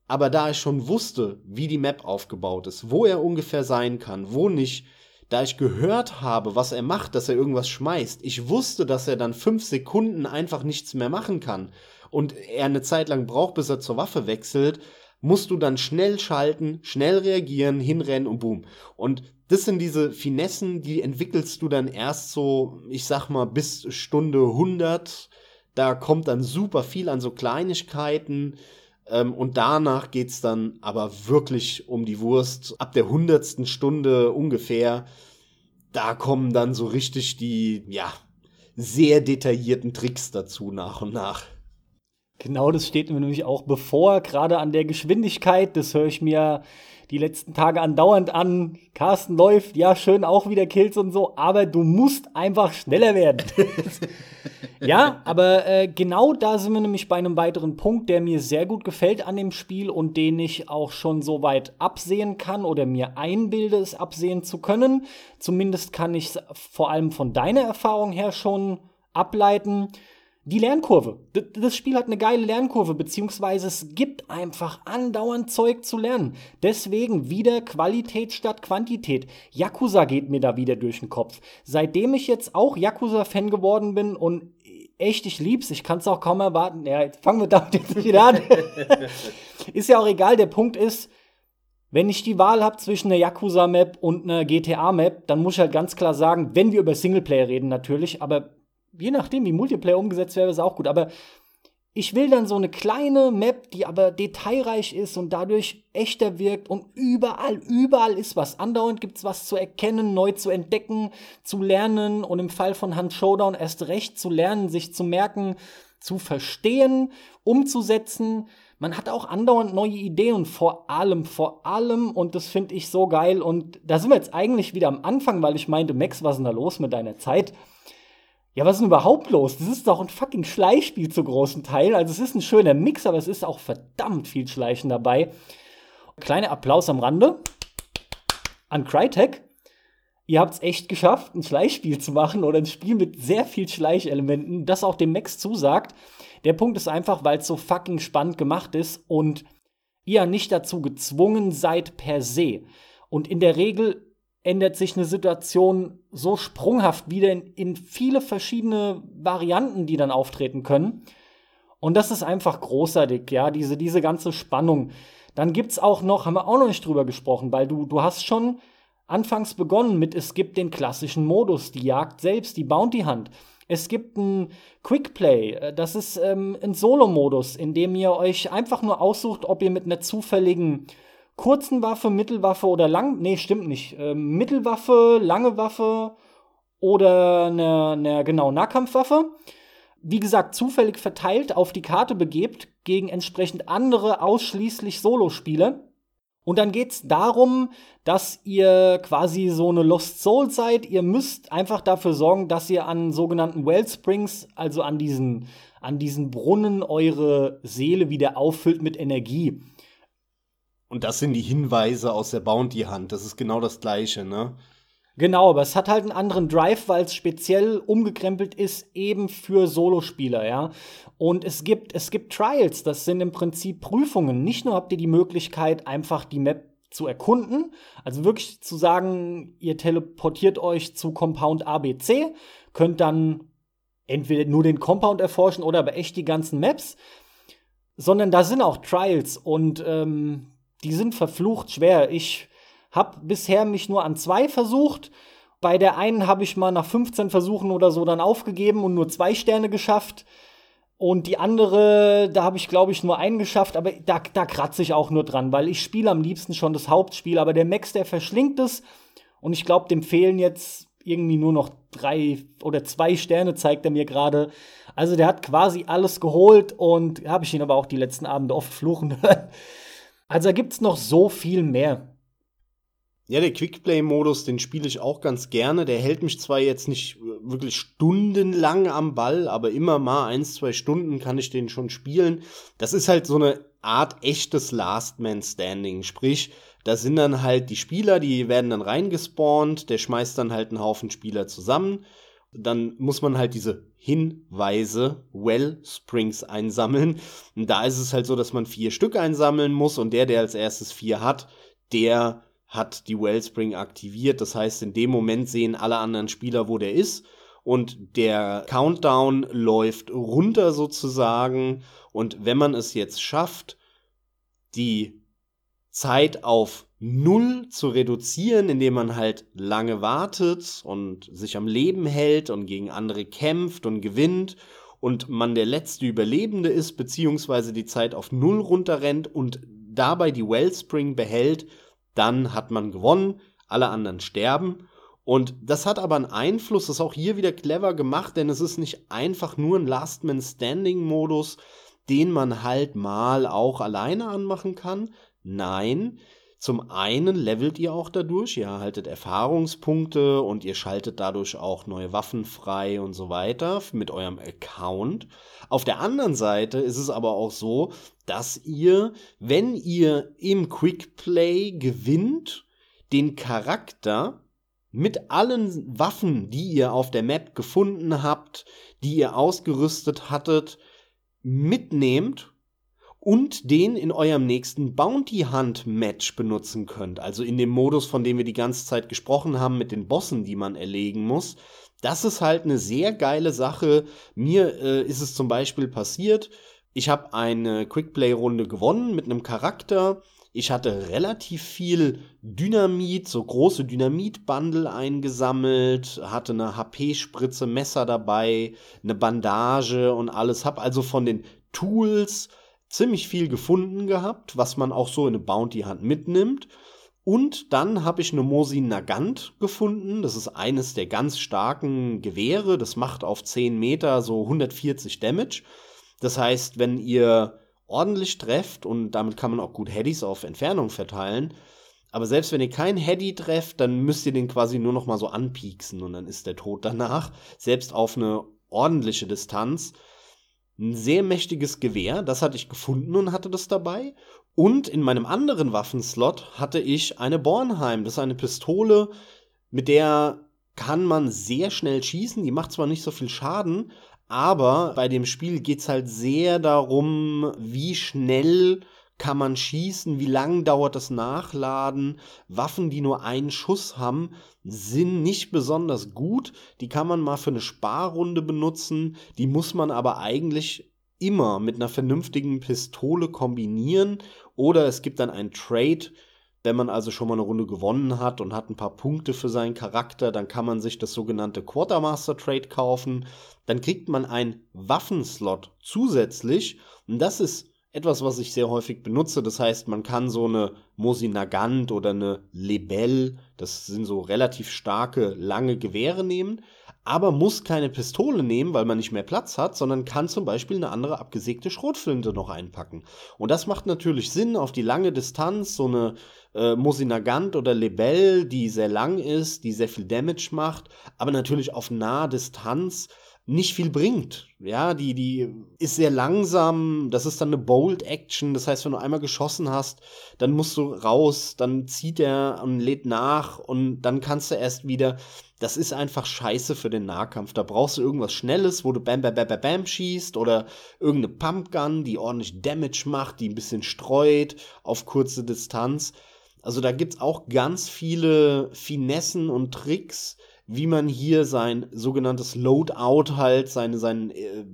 Aber da ich schon wusste, wie die Map aufgebaut ist, wo er ungefähr sein kann, wo nicht, da ich gehört habe, was er macht, dass er irgendwas schmeißt, ich wusste, dass er dann fünf Sekunden einfach nichts mehr machen kann und er eine Zeit lang braucht, bis er zur Waffe wechselt, musst du dann schnell schalten, schnell reagieren, hinrennen und boom. Und das sind diese Finessen, die entwickelst du dann erst so, ich sag mal, bis Stunde 100. Da kommt dann super viel an so Kleinigkeiten. Ähm, und danach geht's dann aber wirklich um die Wurst. Ab der hundertsten Stunde ungefähr, da kommen dann so richtig die, ja, sehr detaillierten Tricks dazu nach und nach.
Genau, das steht mir nämlich auch bevor, gerade an der Geschwindigkeit. Das höre ich mir die letzten Tage andauernd an. Carsten läuft, ja, schön auch wieder Kills und so, aber du musst einfach schneller werden. ja, aber äh, genau da sind wir nämlich bei einem weiteren Punkt, der mir sehr gut gefällt an dem Spiel und den ich auch schon so weit absehen kann oder mir einbilde, es absehen zu können. Zumindest kann ich es vor allem von deiner Erfahrung her schon ableiten die Lernkurve. Das Spiel hat eine geile Lernkurve, beziehungsweise es gibt einfach andauernd Zeug zu lernen. Deswegen wieder Qualität statt Quantität. Yakuza geht mir da wieder durch den Kopf. Seitdem ich jetzt auch Yakuza-Fan geworden bin und echt, ich lieb's, ich kann's auch kaum erwarten. Ja, jetzt fangen wir damit jetzt wieder an. ist ja auch egal, der Punkt ist, wenn ich die Wahl habe zwischen einer Yakuza-Map und einer GTA-Map, dann muss ich halt ganz klar sagen, wenn wir über Singleplayer reden natürlich, aber je nachdem, wie Multiplayer umgesetzt wäre, ist auch gut. Aber ich will dann so eine kleine Map, die aber detailreich ist und dadurch echter wirkt und überall, überall ist was. Andauernd gibt es was zu erkennen, neu zu entdecken, zu lernen und im Fall von Hand Showdown erst recht zu lernen, sich zu merken, zu verstehen, umzusetzen. Man hat auch andauernd neue Ideen und vor allem, vor allem, und das finde ich so geil. Und da sind wir jetzt eigentlich wieder am Anfang, weil ich meinte, Max, was ist denn da los mit deiner Zeit? Ja, was ist denn überhaupt los? Das ist doch ein fucking Schleichspiel zu großen Teil. Also es ist ein schöner Mix, aber es ist auch verdammt viel Schleichen dabei. Kleiner Applaus am Rande an Crytek. Ihr habt es echt geschafft, ein Schleichspiel zu machen oder ein Spiel mit sehr viel Schleichelementen, das auch dem Max zusagt. Der Punkt ist einfach, weil es so fucking spannend gemacht ist und ihr nicht dazu gezwungen seid per se. Und in der Regel ändert sich eine Situation so sprunghaft wieder in, in viele verschiedene Varianten, die dann auftreten können. Und das ist einfach großartig, ja, diese, diese ganze Spannung. Dann gibt es auch noch, haben wir auch noch nicht drüber gesprochen, weil du, du hast schon anfangs begonnen mit, es gibt den klassischen Modus, die Jagd selbst, die Bounty Hunt. Es gibt ein Quickplay, äh, das ist ähm, ein Solo-Modus, in dem ihr euch einfach nur aussucht, ob ihr mit einer zufälligen kurzen Waffe, Mittelwaffe oder lang, nee, stimmt nicht, ähm, Mittelwaffe, lange Waffe oder eine, eine genau Nahkampfwaffe. Wie gesagt, zufällig verteilt auf die Karte begebt gegen entsprechend andere ausschließlich Solospiele. Und dann geht's darum, dass ihr quasi so eine Lost Soul seid. Ihr müsst einfach dafür sorgen, dass ihr an sogenannten Wellsprings, also an diesen, an diesen Brunnen, eure Seele wieder auffüllt mit Energie.
Und das sind die Hinweise aus der Bounty-Hand. Das ist genau das Gleiche, ne?
Genau, aber es hat halt einen anderen Drive, weil es speziell umgekrempelt ist, eben für Solospieler, ja. Und es gibt, es gibt Trials, das sind im Prinzip Prüfungen. Nicht nur habt ihr die Möglichkeit, einfach die Map zu erkunden, also wirklich zu sagen, ihr teleportiert euch zu Compound ABC, könnt dann entweder nur den Compound erforschen oder aber echt die ganzen Maps, sondern da sind auch Trials und ähm, die sind verflucht schwer. Ich hab bisher mich nur an zwei versucht. Bei der einen habe ich mal nach 15 Versuchen oder so dann aufgegeben und nur zwei Sterne geschafft. Und die andere, da habe ich, glaube ich, nur einen geschafft, aber da, da kratze ich auch nur dran, weil ich spiele am liebsten schon das Hauptspiel, aber der Max, der verschlingt es. Und ich glaube, dem fehlen jetzt irgendwie nur noch drei oder zwei Sterne, zeigt er mir gerade. Also der hat quasi alles geholt und habe ich ihn aber auch die letzten Abende oft fluchen hören. Also da gibt es noch so viel mehr.
Ja, der Quickplay-Modus, den spiele ich auch ganz gerne. Der hält mich zwar jetzt nicht wirklich stundenlang am Ball, aber immer mal eins, zwei Stunden kann ich den schon spielen. Das ist halt so eine Art echtes Last Man Standing. Sprich, da sind dann halt die Spieler, die werden dann reingespawnt, der schmeißt dann halt einen Haufen Spieler zusammen. Dann muss man halt diese Hinweise, Wellsprings einsammeln. Und da ist es halt so, dass man vier Stück einsammeln muss und der, der als erstes vier hat, der hat die Wellspring aktiviert. Das heißt, in dem Moment sehen alle anderen Spieler, wo der ist. Und der Countdown läuft runter sozusagen. Und wenn man es jetzt schafft, die Zeit auf null zu reduzieren, indem man halt lange wartet und sich am Leben hält und gegen andere kämpft und gewinnt und man der letzte Überlebende ist, beziehungsweise die Zeit auf null runterrennt und dabei die Wellspring behält, dann hat man gewonnen, alle anderen sterben. Und das hat aber einen Einfluss, das ist auch hier wieder clever gemacht, denn es ist nicht einfach nur ein Last Man Standing Modus, den man halt mal auch alleine anmachen kann. Nein, zum einen levelt ihr auch dadurch, ihr erhaltet Erfahrungspunkte und ihr schaltet dadurch auch neue Waffen frei und so weiter mit eurem Account. Auf der anderen Seite ist es aber auch so, dass ihr, wenn ihr im Quick Play gewinnt, den Charakter mit allen Waffen, die ihr auf der Map gefunden habt, die ihr ausgerüstet hattet, mitnehmt und den in eurem nächsten Bounty Hunt Match benutzen könnt. Also in dem Modus, von dem wir die ganze Zeit gesprochen haben, mit den Bossen, die man erlegen muss. Das ist halt eine sehr geile Sache. Mir äh, ist es zum Beispiel passiert, ich habe eine Quickplay-Runde gewonnen mit einem Charakter. Ich hatte relativ viel Dynamit, so große Dynamit-Bundle eingesammelt, hatte eine HP-Spritze, Messer dabei, eine Bandage und alles. Hab also von den Tools ziemlich viel gefunden gehabt, was man auch so in eine Bounty-Hand mitnimmt. Und dann habe ich eine Mosin Nagant gefunden. Das ist eines der ganz starken Gewehre. Das macht auf 10 Meter so 140 Damage. Das heißt, wenn ihr ordentlich trefft und damit kann man auch gut Headies auf Entfernung verteilen. Aber selbst wenn ihr kein Heady trefft, dann müsst ihr den quasi nur noch mal so anpieksen und dann ist der tot danach. Selbst auf eine ordentliche Distanz ein sehr mächtiges Gewehr, das hatte ich gefunden und hatte das dabei. Und in meinem anderen Waffenslot hatte ich eine Bornheim, das ist eine Pistole, mit der kann man sehr schnell schießen, die macht zwar nicht so viel Schaden, aber bei dem Spiel geht es halt sehr darum, wie schnell kann man schießen, wie lang dauert das Nachladen. Waffen, die nur einen Schuss haben, sind nicht besonders gut. Die kann man mal für eine Sparrunde benutzen. Die muss man aber eigentlich immer mit einer vernünftigen Pistole kombinieren. Oder es gibt dann ein Trade, wenn man also schon mal eine Runde gewonnen hat und hat ein paar Punkte für seinen Charakter, dann kann man sich das sogenannte Quartermaster Trade kaufen. Dann kriegt man einen Waffenslot zusätzlich. Und das ist etwas, was ich sehr häufig benutze. Das heißt, man kann so eine Mosinagant oder eine Lebel, das sind so relativ starke, lange Gewehre nehmen, aber muss keine Pistole nehmen, weil man nicht mehr Platz hat, sondern kann zum Beispiel eine andere abgesägte Schrotflinte noch einpacken. Und das macht natürlich Sinn auf die lange Distanz, so eine äh, Mosinagant oder Lebel, die sehr lang ist, die sehr viel Damage macht, aber natürlich auf nahe Distanz nicht viel bringt. Ja, die, die ist sehr langsam, das ist dann eine Bold Action, das heißt, wenn du einmal geschossen hast, dann musst du raus, dann zieht er und lädt nach und dann kannst du erst wieder. Das ist einfach scheiße für den Nahkampf. Da brauchst du irgendwas Schnelles, wo du bam, bam, bam, bam, bam schießt oder irgendeine Pumpgun, die ordentlich Damage macht, die ein bisschen streut auf kurze Distanz. Also da gibt's auch ganz viele Finessen und Tricks, wie man hier sein sogenanntes Loadout halt, seine, sein, äh,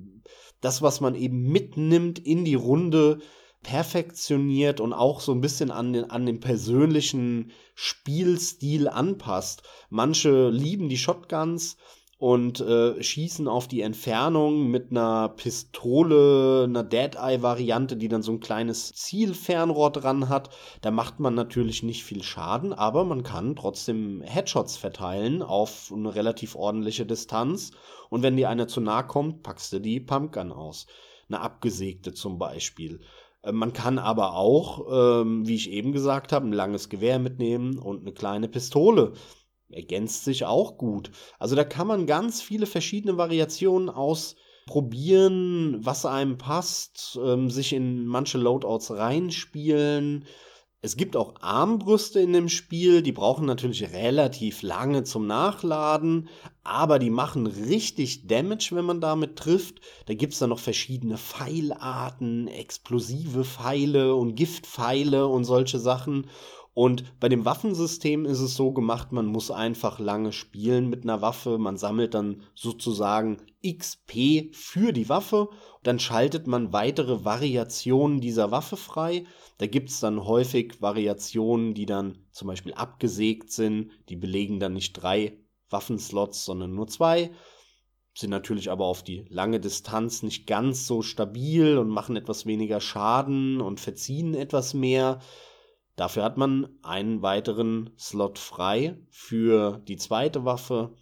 das, was man eben mitnimmt in die Runde, perfektioniert und auch so ein bisschen an den, an den persönlichen Spielstil anpasst. Manche lieben die Shotguns, und äh, schießen auf die Entfernung mit einer Pistole, einer Dead-Eye-Variante, die dann so ein kleines Zielfernrohr dran hat. Da macht man natürlich nicht viel Schaden, aber man kann trotzdem Headshots verteilen auf eine relativ ordentliche Distanz. Und wenn dir einer zu nahe kommt, packst du die Pumpgun aus. Eine abgesägte zum Beispiel. Äh, man kann aber auch, ähm, wie ich eben gesagt habe, ein langes Gewehr mitnehmen und eine kleine Pistole ergänzt sich auch gut. Also da kann man ganz viele verschiedene Variationen ausprobieren, was einem passt, ähm, sich in manche Loadouts reinspielen. Es gibt auch Armbrüste in dem Spiel, die brauchen natürlich relativ lange zum Nachladen, aber die machen richtig Damage, wenn man damit trifft. Da gibt es dann noch verschiedene Pfeilarten, explosive Pfeile und Giftpfeile und solche Sachen. Und bei dem Waffensystem ist es so gemacht, man muss einfach lange spielen mit einer Waffe. Man sammelt dann sozusagen XP für die Waffe. Dann schaltet man weitere Variationen dieser Waffe frei. Da gibt es dann häufig Variationen, die dann zum Beispiel abgesägt sind. Die belegen dann nicht drei Waffenslots, sondern nur zwei. Sind natürlich aber auf die lange Distanz nicht ganz so stabil und machen etwas weniger Schaden und verziehen etwas mehr. Dafür hat man einen weiteren Slot frei für die zweite Waffe.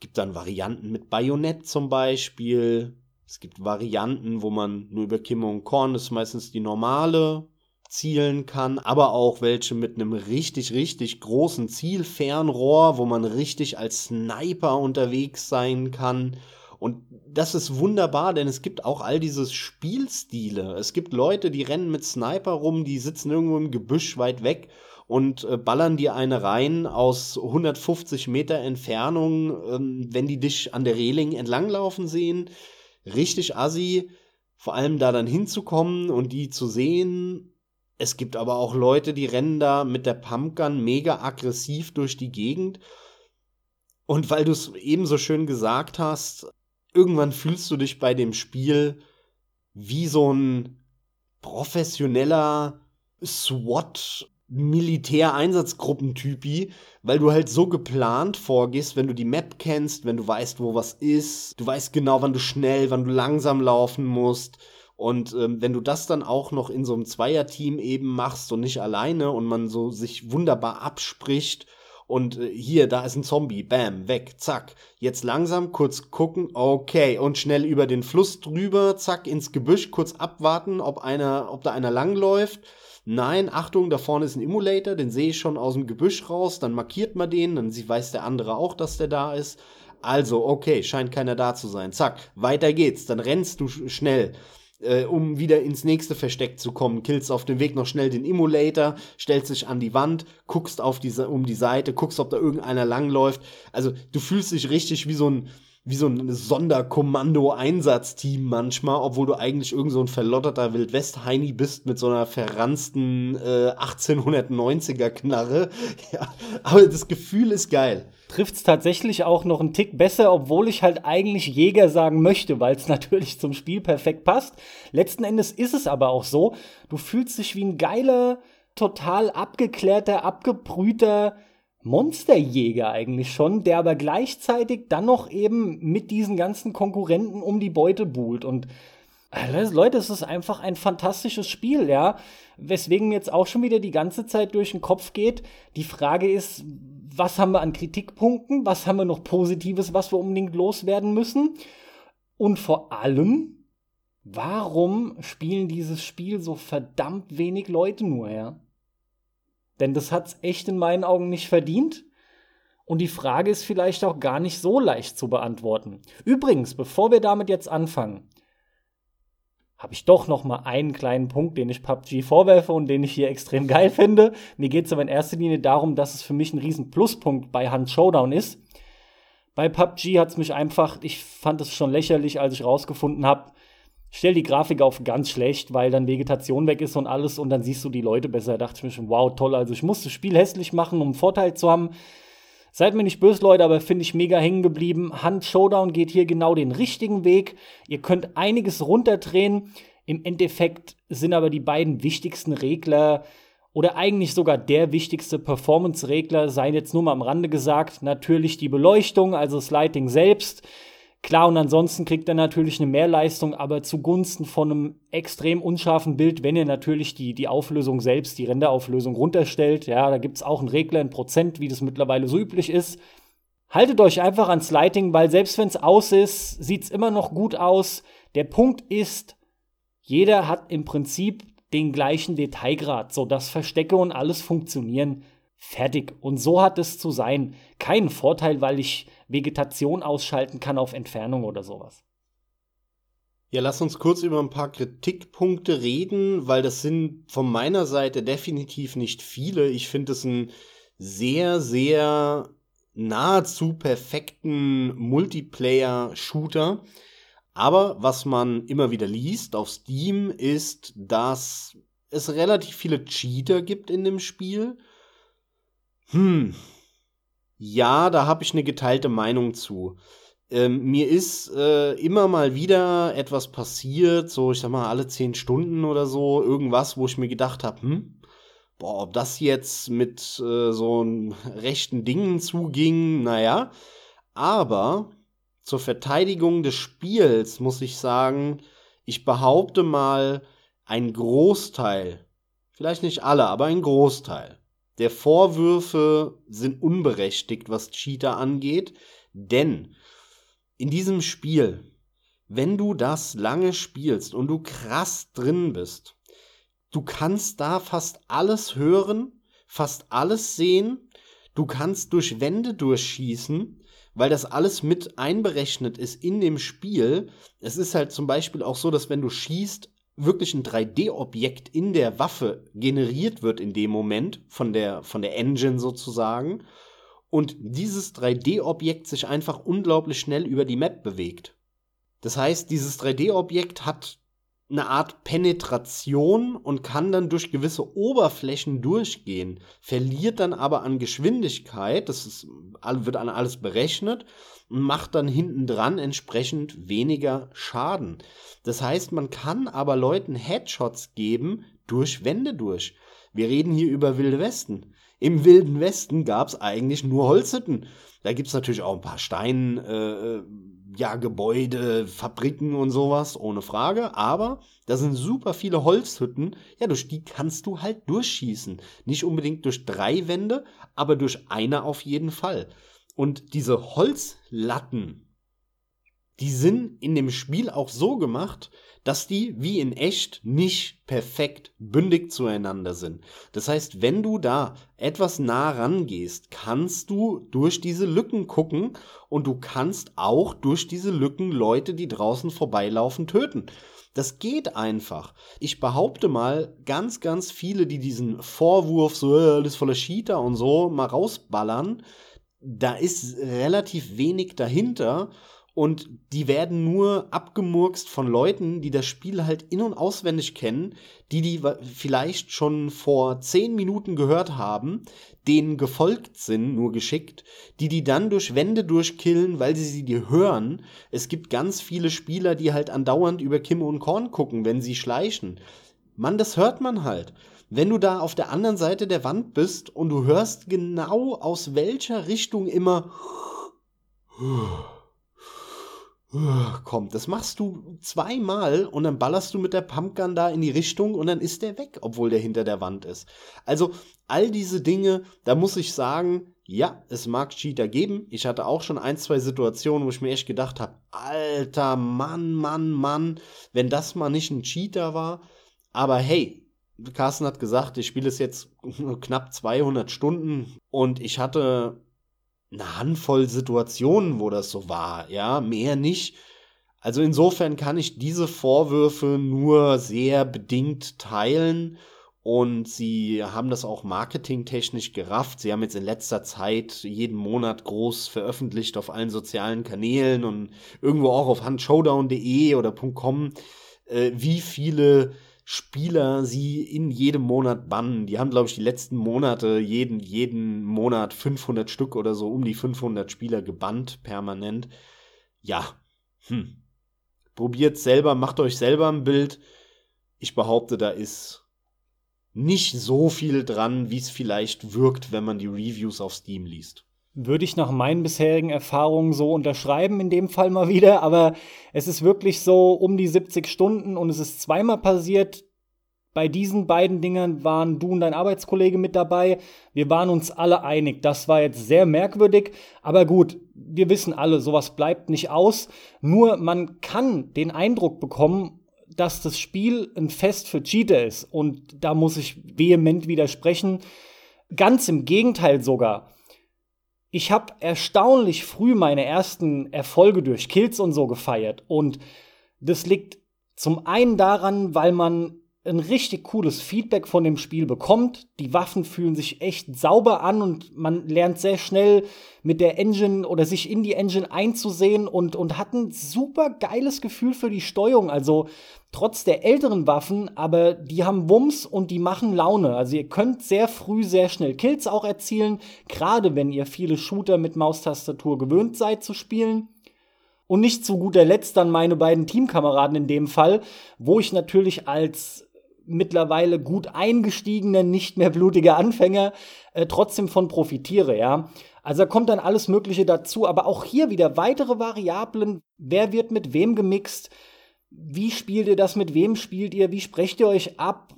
Gibt dann Varianten mit Bajonett zum Beispiel. Es gibt Varianten, wo man nur über Kimme und Korn, das ist meistens die normale, zielen kann, aber auch welche mit einem richtig, richtig großen Zielfernrohr, wo man richtig als Sniper unterwegs sein kann und das ist wunderbar, denn es gibt auch all diese Spielstile. Es gibt Leute, die rennen mit Sniper rum, die sitzen irgendwo im Gebüsch weit weg und äh, ballern dir eine rein aus 150 Meter Entfernung, ähm, wenn die dich an der Reling entlanglaufen sehen. Richtig assi, vor allem da dann hinzukommen und die zu sehen. Es gibt aber auch Leute, die rennen da mit der Pumpgun mega aggressiv durch die Gegend. Und weil du es eben so schön gesagt hast, irgendwann fühlst du dich bei dem Spiel wie so ein professioneller SWAT Militäreinsatzgruppentypi, weil du halt so geplant vorgehst, wenn du die Map kennst, wenn du weißt, wo was ist, du weißt genau, wann du schnell, wann du langsam laufen musst. Und ähm, wenn du das dann auch noch in so einem Zweierteam eben machst und nicht alleine und man so sich wunderbar abspricht und äh, hier, da ist ein Zombie, bam, weg, zack. Jetzt langsam kurz gucken, okay, und schnell über den Fluss drüber, zack, ins Gebüsch, kurz abwarten, ob einer, ob da einer langläuft. Nein, Achtung, da vorne ist ein Emulator, den sehe ich schon aus dem Gebüsch raus, dann markiert man den, dann weiß der andere auch, dass der da ist. Also, okay, scheint keiner da zu sein. Zack, weiter geht's, dann rennst du schnell äh, um wieder ins nächste Versteck zu kommen. Killst auf dem Weg noch schnell den Emulator, stellst dich an die Wand, guckst auf diese, um die Seite, guckst, ob da irgendeiner langläuft. Also du fühlst dich richtig wie so ein, wie so ein Sonderkommando-Einsatzteam manchmal, obwohl du eigentlich irgend so ein verlotterter Wildwest-Heini bist mit so einer verransten äh, 1890er-Knarre. Ja, aber das Gefühl ist geil.
Trifft es tatsächlich auch noch einen Tick besser, obwohl ich halt eigentlich Jäger sagen möchte, weil es natürlich zum Spiel perfekt passt. Letzten Endes ist es aber auch so, du fühlst dich wie ein geiler, total abgeklärter, abgebrühter Monsterjäger eigentlich schon, der aber gleichzeitig dann noch eben mit diesen ganzen Konkurrenten um die Beute buhlt. Und äh, Leute, es ist einfach ein fantastisches Spiel, ja. Weswegen mir jetzt auch schon wieder die ganze Zeit durch den Kopf geht. Die Frage ist, was haben wir an Kritikpunkten? Was haben wir noch Positives, was wir unbedingt loswerden müssen? Und vor allem, warum spielen dieses Spiel so verdammt wenig Leute nur, ja? Denn das hat's echt in meinen Augen nicht verdient. Und die Frage ist vielleicht auch gar nicht so leicht zu beantworten. Übrigens, bevor wir damit jetzt anfangen, habe ich doch noch mal einen kleinen Punkt, den ich PUBG vorwerfe und den ich hier extrem geil finde. Mir geht es aber in erster Linie darum, dass es für mich ein riesen Pluspunkt bei Hand Showdown ist. Bei PUBG hat es mich einfach, ich fand es schon lächerlich, als ich rausgefunden habe, stell die Grafik auf ganz schlecht, weil dann Vegetation weg ist und alles und dann siehst du die Leute besser. Da dachte ich mir schon, wow, toll, also ich muss das Spiel hässlich machen, um einen Vorteil zu haben. Seid mir nicht böse, Leute, aber finde ich mega hängen geblieben. Hand Showdown geht hier genau den richtigen Weg. Ihr könnt einiges runterdrehen. Im Endeffekt sind aber die beiden wichtigsten Regler oder eigentlich sogar der wichtigste Performance-Regler, seien jetzt nur mal am Rande gesagt, natürlich die Beleuchtung, also das Lighting selbst. Klar, und ansonsten kriegt er natürlich eine Mehrleistung, aber zugunsten von einem extrem unscharfen Bild, wenn ihr natürlich die, die Auflösung selbst, die Renderauflösung runterstellt. Ja, da gibt's auch einen Regler in Prozent, wie das mittlerweile so üblich ist. Haltet euch einfach ans Lighting, weil selbst wenn es aus ist, sieht's immer noch gut aus. Der Punkt ist, jeder hat im Prinzip den gleichen Detailgrad, so dass Verstecke und alles funktionieren. Fertig. Und so hat es zu sein. Kein Vorteil, weil ich Vegetation ausschalten kann auf Entfernung oder sowas.
Ja, lass uns kurz über ein paar Kritikpunkte reden, weil das sind von meiner Seite definitiv nicht viele. Ich finde es einen sehr, sehr nahezu perfekten Multiplayer-Shooter. Aber was man immer wieder liest auf Steam ist, dass es relativ viele Cheater gibt in dem Spiel hm. Ja, da habe ich eine geteilte Meinung zu. Ähm, mir ist äh, immer mal wieder etwas passiert, so ich sag mal alle zehn Stunden oder so, irgendwas, wo ich mir gedacht habe, hm, boah, ob das jetzt mit äh, so rechten Dingen zuging, naja. Aber zur Verteidigung des Spiels muss ich sagen, ich behaupte mal, ein Großteil, vielleicht nicht alle, aber ein Großteil der Vorwürfe sind unberechtigt, was Cheater angeht, denn in diesem Spiel, wenn du das lange spielst und du krass drin bist, du kannst da fast alles hören, fast alles sehen, du kannst durch Wände durchschießen, weil das alles mit einberechnet ist in dem Spiel. Es ist halt zum Beispiel auch so, dass wenn du schießt, wirklich ein 3D-Objekt in der Waffe generiert wird in dem Moment von der, von der Engine sozusagen und dieses 3D-Objekt sich einfach unglaublich schnell über die Map bewegt. Das heißt, dieses 3D-Objekt hat eine Art Penetration und kann dann durch gewisse Oberflächen durchgehen, verliert dann aber an Geschwindigkeit, das ist, wird an alles berechnet und macht dann hinten dran entsprechend weniger Schaden. Das heißt, man kann aber Leuten Headshots geben durch Wände durch. Wir reden hier über Wilde Westen. Im Wilden Westen gab es eigentlich nur Holzhütten. Da gibt es natürlich auch ein paar Stein, äh, äh, ja, Gebäude, Fabriken und sowas, ohne Frage. Aber da sind super viele Holzhütten. Ja, durch die kannst du halt durchschießen. Nicht unbedingt durch drei Wände, aber durch eine auf jeden Fall. Und diese Holzlatten, die sind in dem Spiel auch so gemacht, dass die wie in echt nicht perfekt bündig zueinander sind. Das heißt, wenn du da etwas nah rangehst, kannst du durch diese Lücken gucken und du kannst auch durch diese Lücken Leute, die draußen vorbeilaufen, töten. Das geht einfach. Ich behaupte mal, ganz, ganz viele, die diesen Vorwurf, so äh, alles voller Cheater und so, mal rausballern, da ist relativ wenig dahinter und die werden nur abgemurkst von Leuten, die das Spiel halt in- und auswendig kennen, die die vielleicht schon vor zehn Minuten gehört haben, denen gefolgt sind, nur geschickt, die die dann durch Wände durchkillen, weil sie sie die hören. Es gibt ganz viele Spieler, die halt andauernd über Kim und Korn gucken, wenn sie schleichen. Mann, das hört man halt. Wenn du da auf der anderen Seite der Wand bist und du hörst genau aus welcher Richtung immer kommt. Das machst du zweimal und dann ballerst du mit der Pumpgun da in die Richtung und dann ist der weg, obwohl der hinter der Wand ist. Also all diese Dinge, da muss ich sagen, ja, es mag Cheater geben. Ich hatte auch schon ein, zwei Situationen, wo ich mir echt gedacht habe, alter Mann, Mann, Mann, wenn das mal nicht ein Cheater war. Aber hey, Carsten hat gesagt, ich spiele es jetzt knapp 200 Stunden und ich hatte eine Handvoll Situationen, wo das so war, ja, mehr nicht. Also insofern kann ich diese Vorwürfe nur sehr bedingt teilen und sie haben das auch marketingtechnisch gerafft. Sie haben jetzt in letzter Zeit jeden Monat groß veröffentlicht auf allen sozialen Kanälen und irgendwo auch auf handshowdown.de oder .com, äh, wie viele Spieler sie in jedem Monat bannen. Die haben, glaube ich, die letzten Monate jeden, jeden Monat 500 Stück oder so, um die 500 Spieler gebannt permanent. Ja, hm, Probiert selber, macht euch selber ein Bild. Ich behaupte, da ist nicht so viel dran, wie es vielleicht wirkt, wenn man die Reviews auf Steam liest.
Würde ich nach meinen bisherigen Erfahrungen so unterschreiben, in dem Fall mal wieder, aber es ist wirklich so um die 70 Stunden und es ist zweimal passiert, bei diesen beiden Dingern waren du und dein Arbeitskollege mit dabei. Wir waren uns alle einig. Das war jetzt sehr merkwürdig. Aber gut, wir wissen alle, sowas bleibt nicht aus. Nur man kann den Eindruck bekommen, dass das Spiel ein Fest für Cheater ist. Und da muss ich vehement widersprechen. Ganz im Gegenteil sogar. Ich habe erstaunlich früh meine ersten Erfolge durch Kills und so gefeiert. Und das liegt zum einen daran, weil man ein richtig cooles Feedback von dem Spiel bekommt. Die Waffen fühlen sich echt sauber an und man lernt sehr schnell mit der Engine oder sich in die Engine einzusehen und, und hat ein super geiles Gefühl für die Steuerung. Also trotz der älteren Waffen, aber die haben Wumms und die machen Laune. Also ihr könnt sehr früh sehr schnell Kills auch erzielen, gerade wenn ihr viele Shooter mit Maustastatur gewöhnt seid zu spielen. Und nicht zu guter Letzt dann meine beiden Teamkameraden in dem Fall, wo ich natürlich als mittlerweile gut eingestiegener, nicht mehr blutiger Anfänger äh, trotzdem von profitiere, ja. Also da kommt dann alles Mögliche dazu, aber auch hier wieder weitere Variablen. Wer wird mit wem gemixt? Wie spielt ihr das? Mit wem spielt ihr? Wie sprecht ihr euch ab?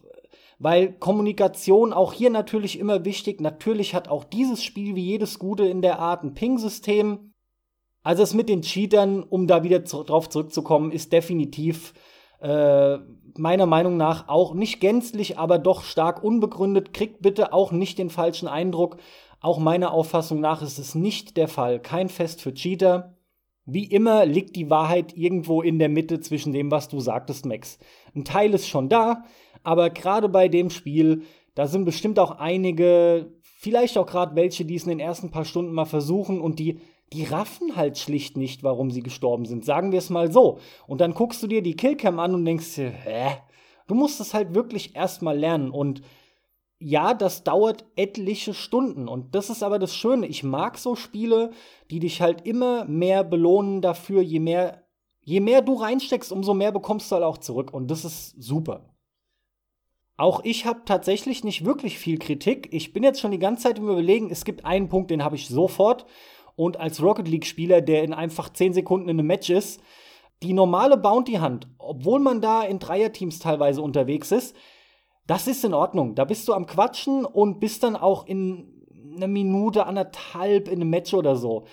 Weil Kommunikation auch hier natürlich immer wichtig. Natürlich hat auch dieses Spiel wie jedes gute in der Art ein Ping-System. Also es mit den Cheatern, um da wieder zu, drauf zurückzukommen, ist definitiv äh, meiner Meinung nach auch nicht gänzlich, aber doch stark unbegründet. Kriegt bitte auch nicht den falschen Eindruck. Auch meiner Auffassung nach ist es nicht der Fall. Kein Fest für Cheater. Wie immer liegt die Wahrheit irgendwo in der Mitte zwischen dem, was du sagtest, Max. Ein Teil ist schon da, aber gerade bei dem Spiel, da sind bestimmt auch einige, vielleicht auch gerade welche, die es in den ersten paar Stunden mal versuchen und die die raffen halt schlicht nicht, warum sie gestorben sind. Sagen wir es mal so. Und dann guckst du dir die Killcam an und denkst dir, hä? Du musst es halt wirklich erstmal lernen. Und ja, das dauert etliche Stunden. Und das ist aber das Schöne. Ich mag so Spiele, die dich halt immer mehr belohnen dafür, je mehr, je mehr du reinsteckst, umso mehr bekommst du halt auch zurück. Und das ist super. Auch ich habe tatsächlich nicht wirklich viel Kritik. Ich bin jetzt schon die ganze Zeit im Überlegen, es gibt einen Punkt, den habe ich sofort und als Rocket League-Spieler, der in einfach 10 Sekunden in einem Match ist, die normale Bounty-Hand, obwohl man da in Dreierteams teilweise unterwegs ist, das ist in Ordnung. Da bist du am Quatschen und bist dann auch in einer Minute, anderthalb in einem Match oder so.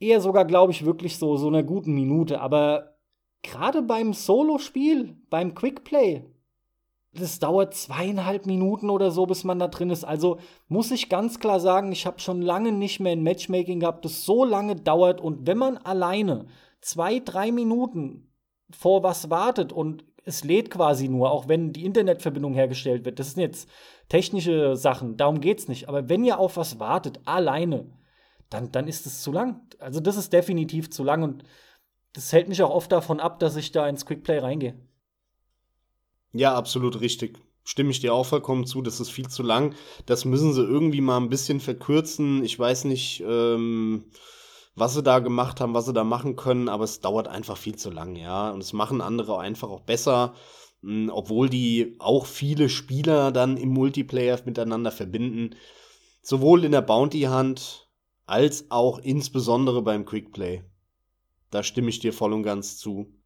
Eher sogar, glaube ich, wirklich so, so einer guten Minute. Aber gerade beim Solo-Spiel, beim Quickplay, das dauert zweieinhalb Minuten oder so, bis man da drin ist. Also muss ich ganz klar sagen, ich habe schon lange nicht mehr ein Matchmaking gehabt, das so lange dauert. Und wenn man alleine zwei, drei Minuten vor was wartet und es lädt quasi nur, auch wenn die Internetverbindung hergestellt wird, das sind jetzt technische Sachen, darum geht es nicht. Aber wenn ihr auf was wartet, alleine, dann, dann ist es zu lang. Also das ist definitiv zu lang und das hält mich auch oft davon ab, dass ich da ins Quickplay reingehe.
Ja, absolut richtig. Stimme ich dir auch vollkommen zu, das ist viel zu lang. Das müssen sie irgendwie mal ein bisschen verkürzen. Ich weiß nicht, ähm, was sie da gemacht haben, was sie da machen können, aber es dauert einfach viel zu lang, ja. Und es machen andere einfach auch besser, hm, obwohl die auch viele Spieler dann im Multiplayer miteinander verbinden. Sowohl in der Bounty-Hand als auch insbesondere beim Quickplay. Da stimme ich dir voll und ganz zu.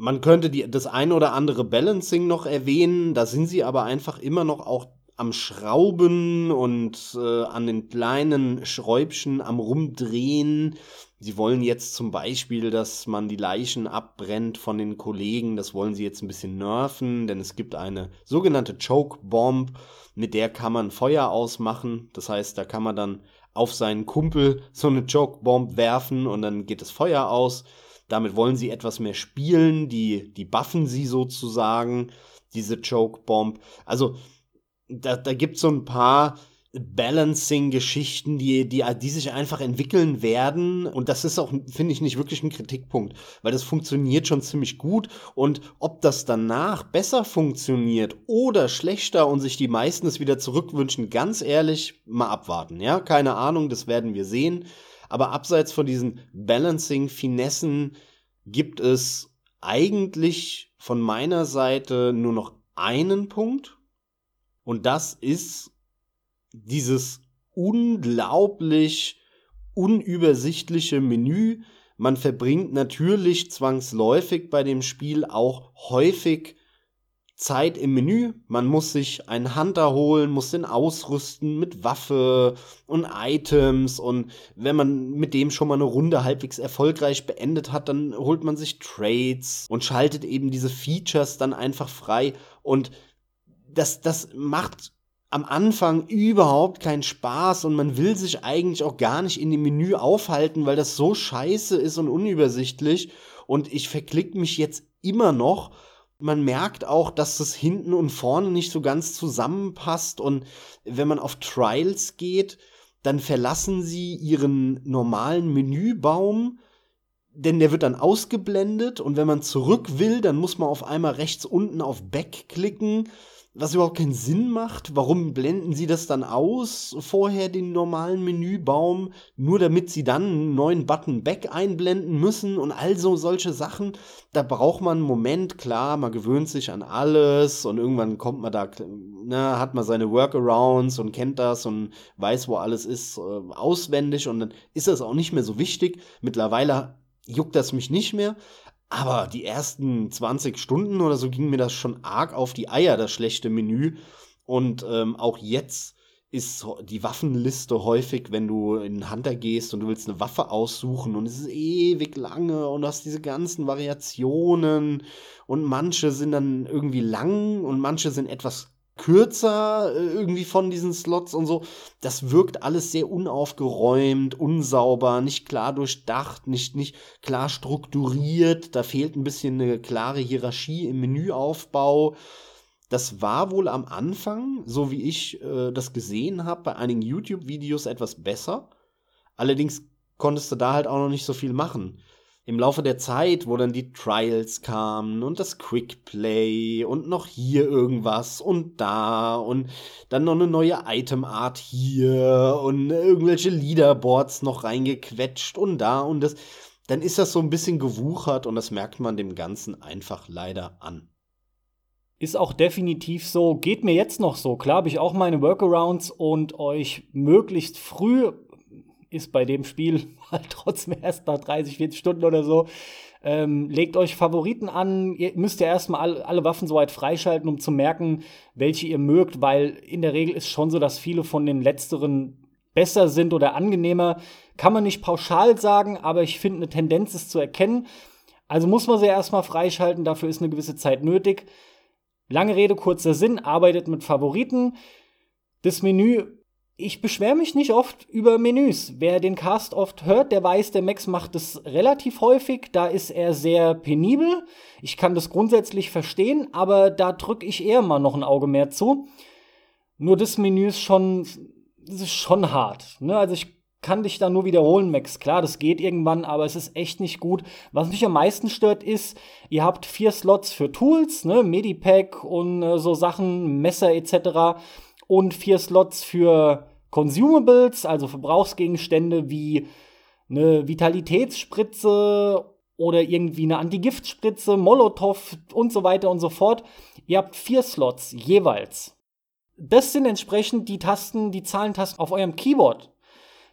Man könnte die, das ein oder andere Balancing noch erwähnen, da sind sie aber einfach immer noch auch am Schrauben und äh, an den kleinen Schräubchen am Rumdrehen. Sie wollen jetzt zum Beispiel, dass man die Leichen abbrennt von den Kollegen. Das wollen sie jetzt ein bisschen nerven, denn es gibt eine sogenannte Choke Bomb, mit der kann man Feuer ausmachen. Das heißt, da kann man dann auf seinen Kumpel so eine Joke-Bomb werfen und dann geht das Feuer aus. Damit wollen sie etwas mehr spielen, die, die buffen sie sozusagen, diese Joke-Bomb. Also, da, da gibt es so ein paar Balancing-Geschichten, die, die, die sich einfach entwickeln werden. Und das ist auch, finde ich, nicht wirklich ein Kritikpunkt, weil das funktioniert schon ziemlich gut. Und ob das danach besser funktioniert oder schlechter und sich die meisten es wieder zurückwünschen, ganz ehrlich, mal abwarten. Ja, keine Ahnung, das werden wir sehen. Aber abseits von diesen Balancing-Finessen gibt es eigentlich von meiner Seite nur noch einen Punkt. Und das ist dieses unglaublich unübersichtliche Menü. Man verbringt natürlich zwangsläufig bei dem Spiel auch häufig Zeit im Menü. Man muss sich einen Hunter holen, muss den ausrüsten mit Waffe und Items. Und wenn man mit dem schon mal eine Runde halbwegs erfolgreich beendet hat, dann holt man sich Trades und schaltet eben diese Features dann einfach frei. Und das, das macht am Anfang überhaupt keinen Spaß und man will sich eigentlich auch gar nicht in dem Menü aufhalten, weil das so scheiße ist und unübersichtlich. Und ich verklick mich jetzt immer noch. Man merkt auch, dass das hinten und vorne nicht so ganz zusammenpasst. Und wenn man auf Trials geht, dann verlassen sie ihren normalen Menübaum, denn der wird dann ausgeblendet. Und wenn man zurück will, dann muss man auf einmal rechts unten auf Back klicken was überhaupt keinen Sinn macht. Warum blenden sie das dann aus, vorher den normalen Menübaum, nur damit sie dann einen neuen Button Back einblenden müssen und also solche Sachen. Da braucht man einen Moment, klar, man gewöhnt sich an alles und irgendwann kommt man da, na, hat man seine Workarounds und kennt das und weiß, wo alles ist, äh, auswendig und dann ist das auch nicht mehr so wichtig. Mittlerweile juckt das mich nicht mehr, aber die ersten 20 Stunden oder so ging mir das schon arg auf die Eier, das schlechte Menü. Und ähm, auch jetzt ist die Waffenliste häufig, wenn du in den Hunter gehst und du willst eine Waffe aussuchen und es ist ewig lange und du hast diese ganzen Variationen und manche sind dann irgendwie lang und manche sind etwas kürzer äh, irgendwie von diesen Slots und so. Das wirkt alles sehr unaufgeräumt, unsauber, nicht klar durchdacht, nicht, nicht klar strukturiert. Da fehlt ein bisschen eine klare Hierarchie im Menüaufbau. Das war wohl am Anfang, so wie ich äh, das gesehen habe, bei einigen YouTube-Videos etwas besser. Allerdings konntest du da halt auch noch nicht so viel machen im Laufe der Zeit, wo dann die Trials kamen und das Quick Play und noch hier irgendwas und da und dann noch eine neue Itemart hier und irgendwelche Leaderboards noch reingequetscht und da und das, dann ist das so ein bisschen gewuchert und das merkt man dem Ganzen einfach leider an.
Ist auch definitiv so, geht mir jetzt noch so. Klar habe ich auch meine Workarounds und euch möglichst früh ist bei dem Spiel halt trotzdem erst nach 30, 40 Stunden oder so. Ähm, legt euch Favoriten an. Ihr müsst ja erstmal alle, alle Waffen soweit freischalten, um zu merken, welche ihr mögt, weil in der Regel ist schon so, dass viele von den letzteren besser sind oder angenehmer. Kann man nicht pauschal sagen, aber ich finde, eine Tendenz ist zu erkennen. Also muss man sie erstmal freischalten, dafür ist eine gewisse Zeit nötig. Lange Rede, kurzer Sinn, arbeitet mit Favoriten. Das Menü ich beschwere mich nicht oft über Menüs. Wer den Cast oft hört, der weiß, der Max macht es relativ häufig. Da ist er sehr penibel. Ich kann das grundsätzlich verstehen, aber da drücke ich eher mal noch ein Auge mehr zu. Nur das Menü ist schon, das ist schon hart. Ne? Also ich kann dich da nur wiederholen, Max. Klar, das geht irgendwann, aber es ist echt nicht gut. Was mich am meisten stört, ist, ihr habt vier Slots für Tools, ne, Medipack und äh, so Sachen, Messer etc. Und vier Slots für Consumables, also Verbrauchsgegenstände wie eine Vitalitätsspritze oder irgendwie eine Antigiftspritze, Molotow und so weiter und so fort. Ihr habt vier Slots jeweils. Das sind entsprechend die Tasten, die Zahlentasten auf eurem Keyboard.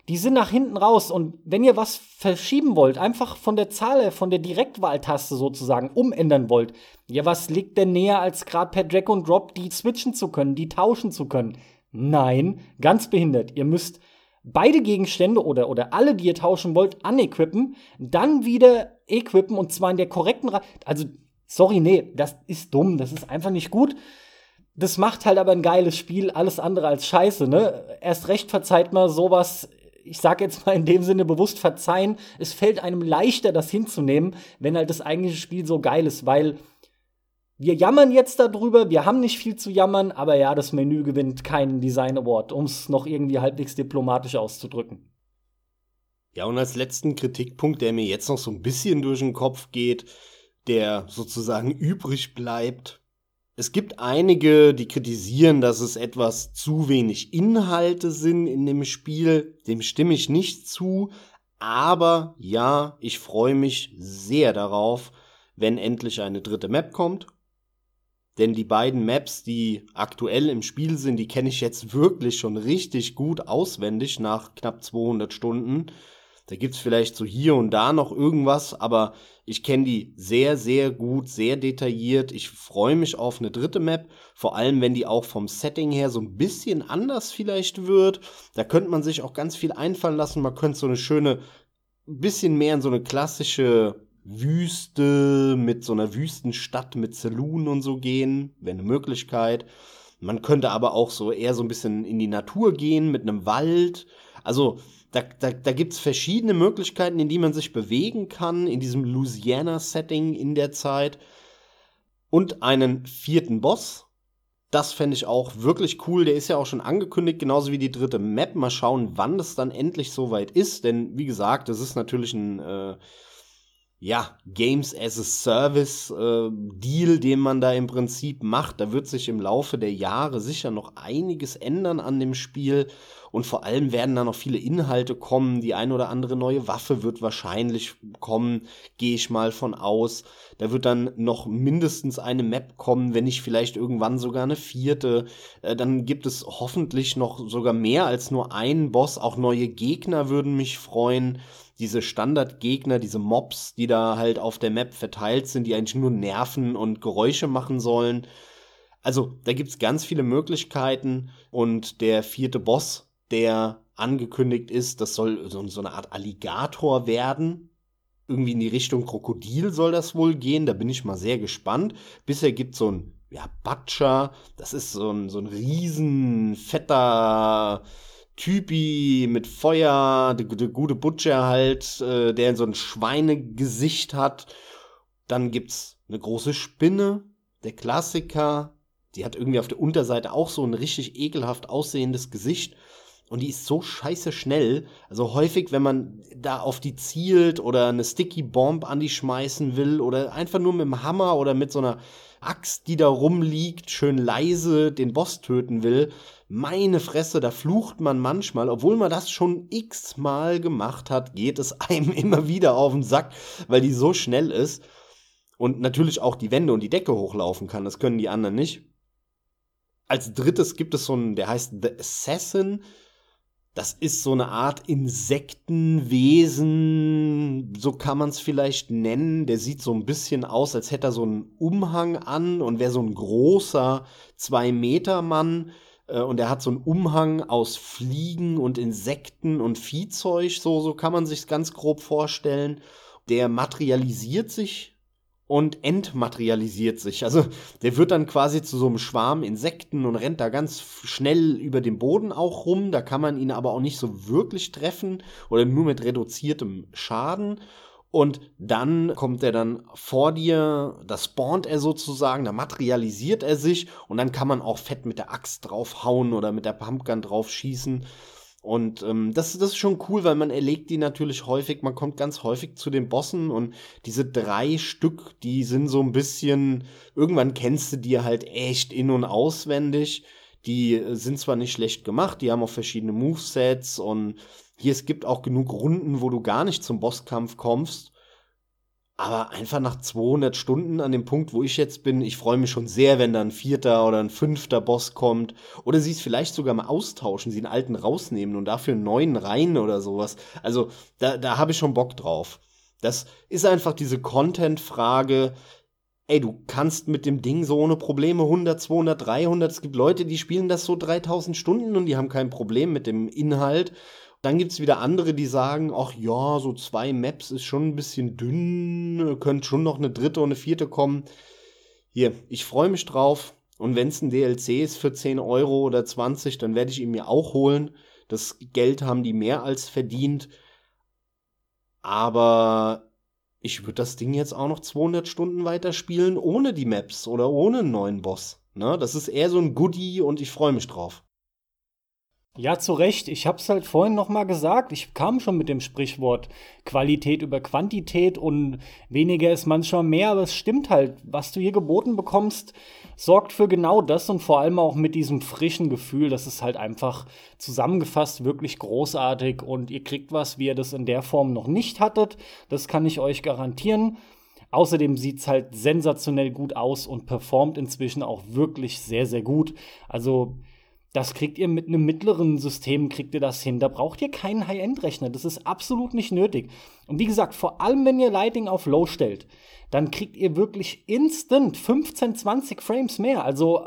Die sind nach hinten raus und wenn ihr was verschieben wollt, einfach von der Zahl, von der Direktwahltaste sozusagen umändern wollt, ja, was liegt denn näher als gerade per Drag und Drop die switchen zu können, die tauschen zu können? Nein, ganz behindert. Ihr müsst beide Gegenstände oder, oder alle, die ihr tauschen wollt, anequippen, dann wieder equippen und zwar in der korrekten Reihe. Also, sorry, nee, das ist dumm, das ist einfach nicht gut. Das macht halt aber ein geiles Spiel, alles andere als scheiße, ne? Erst recht verzeiht man sowas ich sage jetzt mal in dem Sinne bewusst verzeihen, es fällt einem leichter, das hinzunehmen, wenn halt das eigentliche Spiel so geil ist, weil wir jammern jetzt darüber, wir haben nicht viel zu jammern, aber ja, das Menü gewinnt keinen Design Award, um es noch irgendwie halbwegs diplomatisch auszudrücken.
Ja, und als letzten Kritikpunkt, der mir jetzt noch so ein bisschen durch den Kopf geht, der sozusagen übrig bleibt. Es gibt einige, die kritisieren, dass es etwas zu wenig Inhalte sind in dem Spiel. Dem stimme ich nicht zu. Aber ja, ich freue mich sehr darauf, wenn endlich eine dritte Map kommt. Denn die beiden Maps, die aktuell im Spiel sind, die kenne ich jetzt wirklich schon richtig gut auswendig nach knapp 200 Stunden. Da gibt's vielleicht so hier und da noch irgendwas, aber ich kenne die sehr, sehr gut, sehr detailliert. Ich freue mich auf eine dritte Map, vor allem wenn die auch vom Setting her so ein bisschen anders vielleicht wird. Da könnte man sich auch ganz viel einfallen lassen. Man könnte so eine schöne, bisschen mehr in so eine klassische Wüste mit so einer Wüstenstadt mit Saloon und so gehen, wäre eine Möglichkeit. Man könnte aber auch so eher so ein bisschen in die Natur gehen mit einem Wald. Also da, da, da gibt es verschiedene Möglichkeiten, in die man sich bewegen kann, in diesem Louisiana-Setting in der Zeit. Und einen vierten Boss. Das fände ich auch wirklich cool. Der ist ja auch schon angekündigt, genauso wie die dritte Map. Mal schauen, wann das dann endlich soweit ist. Denn wie gesagt, das ist natürlich ein äh, ja, Games as a Service äh, Deal, den man da im Prinzip macht. Da wird sich im Laufe der Jahre sicher noch einiges ändern an dem Spiel und vor allem werden da noch viele Inhalte kommen. Die ein oder andere neue Waffe wird wahrscheinlich kommen, gehe ich mal von aus. Da wird dann noch mindestens eine Map kommen, wenn nicht vielleicht irgendwann sogar eine vierte. Äh, dann gibt es hoffentlich noch sogar mehr als nur einen Boss. Auch neue Gegner würden mich freuen diese Standardgegner, diese Mobs, die da halt auf der Map verteilt sind, die eigentlich nur nerven und Geräusche machen sollen. Also, da gibt's ganz viele Möglichkeiten und der vierte Boss, der angekündigt ist, das soll so, so eine Art Alligator werden. Irgendwie in die Richtung Krokodil soll das wohl gehen, da bin ich mal sehr gespannt. Bisher gibt's so ein ja, Butcher, das ist so ein, so ein riesen fetter Typi mit Feuer, der, der gute Butcher halt, äh, der so ein Schweinegesicht hat. Dann gibt's eine große Spinne, der Klassiker. Die hat irgendwie auf der Unterseite auch so ein richtig ekelhaft aussehendes Gesicht. Und die ist so scheiße schnell. Also häufig, wenn man da auf die zielt oder eine Sticky Bomb an die schmeißen will oder einfach nur mit dem Hammer oder mit so einer Axt, die da rumliegt, schön leise den Boss töten will, meine Fresse, da flucht man manchmal, obwohl man das schon x-mal gemacht hat, geht es einem immer wieder auf den Sack, weil die so schnell ist und natürlich auch die Wände und die Decke hochlaufen kann. Das können die anderen nicht. Als drittes gibt es so einen, der heißt The Assassin. Das ist so eine Art Insektenwesen, so kann man es vielleicht nennen. Der sieht so ein bisschen aus, als hätte er so einen Umhang an und wäre so ein großer Zwei-Meter-Mann. Äh, und er hat so einen Umhang aus Fliegen und Insekten und Viehzeug, so, so kann man sich ganz grob vorstellen. Der materialisiert sich und entmaterialisiert sich. Also der wird dann quasi zu so einem Schwarm Insekten und rennt da ganz schnell über den Boden auch rum. Da kann man ihn aber auch nicht so wirklich treffen oder nur mit reduziertem Schaden. Und dann kommt er dann vor dir, da spawnt er sozusagen, da materialisiert er sich und dann kann man auch fett mit der Axt draufhauen oder mit der Pumpgun drauf schießen. Und ähm, das, das ist schon cool, weil man erlegt die natürlich häufig, man kommt ganz häufig zu den Bossen und diese drei Stück, die sind so ein bisschen, irgendwann kennst du die halt echt in- und auswendig. Die äh, sind zwar nicht schlecht gemacht, die haben auch verschiedene Movesets und hier es gibt auch genug Runden, wo du gar nicht zum Bosskampf kommst. Aber einfach nach 200 Stunden an dem Punkt, wo ich jetzt bin, ich freue mich schon sehr, wenn da ein vierter oder ein fünfter Boss kommt. Oder sie es vielleicht sogar mal austauschen, sie einen alten rausnehmen und dafür einen neuen rein oder sowas. Also da, da habe ich schon Bock drauf. Das ist einfach diese Content-Frage. Ey, du kannst mit dem Ding so ohne Probleme 100, 200, 300. Es gibt Leute, die spielen das so 3000 Stunden und die haben kein Problem mit dem Inhalt. Dann gibt es wieder andere, die sagen, ach ja, so zwei Maps ist schon ein bisschen dünn, könnte schon noch eine dritte und eine vierte kommen. Hier, ich freue mich drauf. Und wenn es ein DLC ist für 10 Euro oder 20, dann werde ich ihn mir auch holen. Das Geld haben die mehr als verdient. Aber ich würde das Ding jetzt auch noch 200 Stunden weiterspielen, ohne die Maps oder ohne einen neuen Boss. Ne? Das ist eher so ein Goodie und ich freue mich drauf.
Ja, zu Recht. Ich habe es halt vorhin noch mal gesagt. Ich kam schon mit dem Sprichwort Qualität über Quantität und weniger ist manchmal mehr, aber es stimmt halt. Was du hier geboten bekommst, sorgt für genau das und vor allem auch mit diesem frischen Gefühl. Das ist halt einfach zusammengefasst wirklich großartig und ihr kriegt was, wie ihr das in der Form noch nicht hattet. Das kann ich euch garantieren. Außerdem sieht es halt sensationell gut aus und performt inzwischen auch wirklich sehr, sehr gut. Also das kriegt ihr mit einem mittleren System, kriegt ihr das hin. Da braucht ihr keinen High-End-Rechner. Das ist absolut nicht nötig. Und wie gesagt, vor allem wenn ihr Lighting auf Low stellt, dann kriegt ihr wirklich instant 15, 20 Frames mehr. Also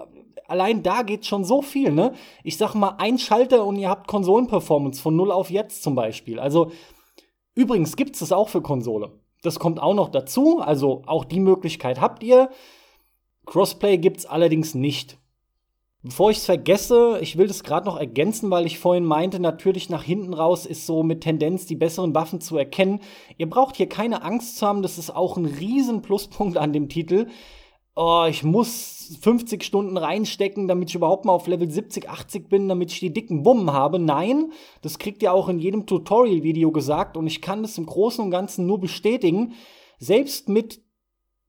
allein da geht schon so viel, ne? Ich sag mal, ein Schalter und ihr habt Konsolenperformance von 0 auf jetzt zum Beispiel. Also übrigens gibt es das auch für Konsole. Das kommt auch noch dazu. Also auch die Möglichkeit habt ihr. Crossplay gibt es allerdings nicht. Bevor ich es vergesse, ich will das gerade noch ergänzen, weil ich vorhin meinte, natürlich nach hinten raus ist so mit Tendenz die besseren Waffen zu erkennen. Ihr braucht hier keine Angst zu haben, das ist auch ein riesen Pluspunkt an dem Titel. Oh, ich muss 50 Stunden reinstecken, damit ich überhaupt mal auf Level 70, 80 bin, damit ich die dicken Wummen habe. Nein, das kriegt ihr auch in jedem Tutorial-Video gesagt und ich kann das im Großen und Ganzen nur bestätigen. Selbst mit,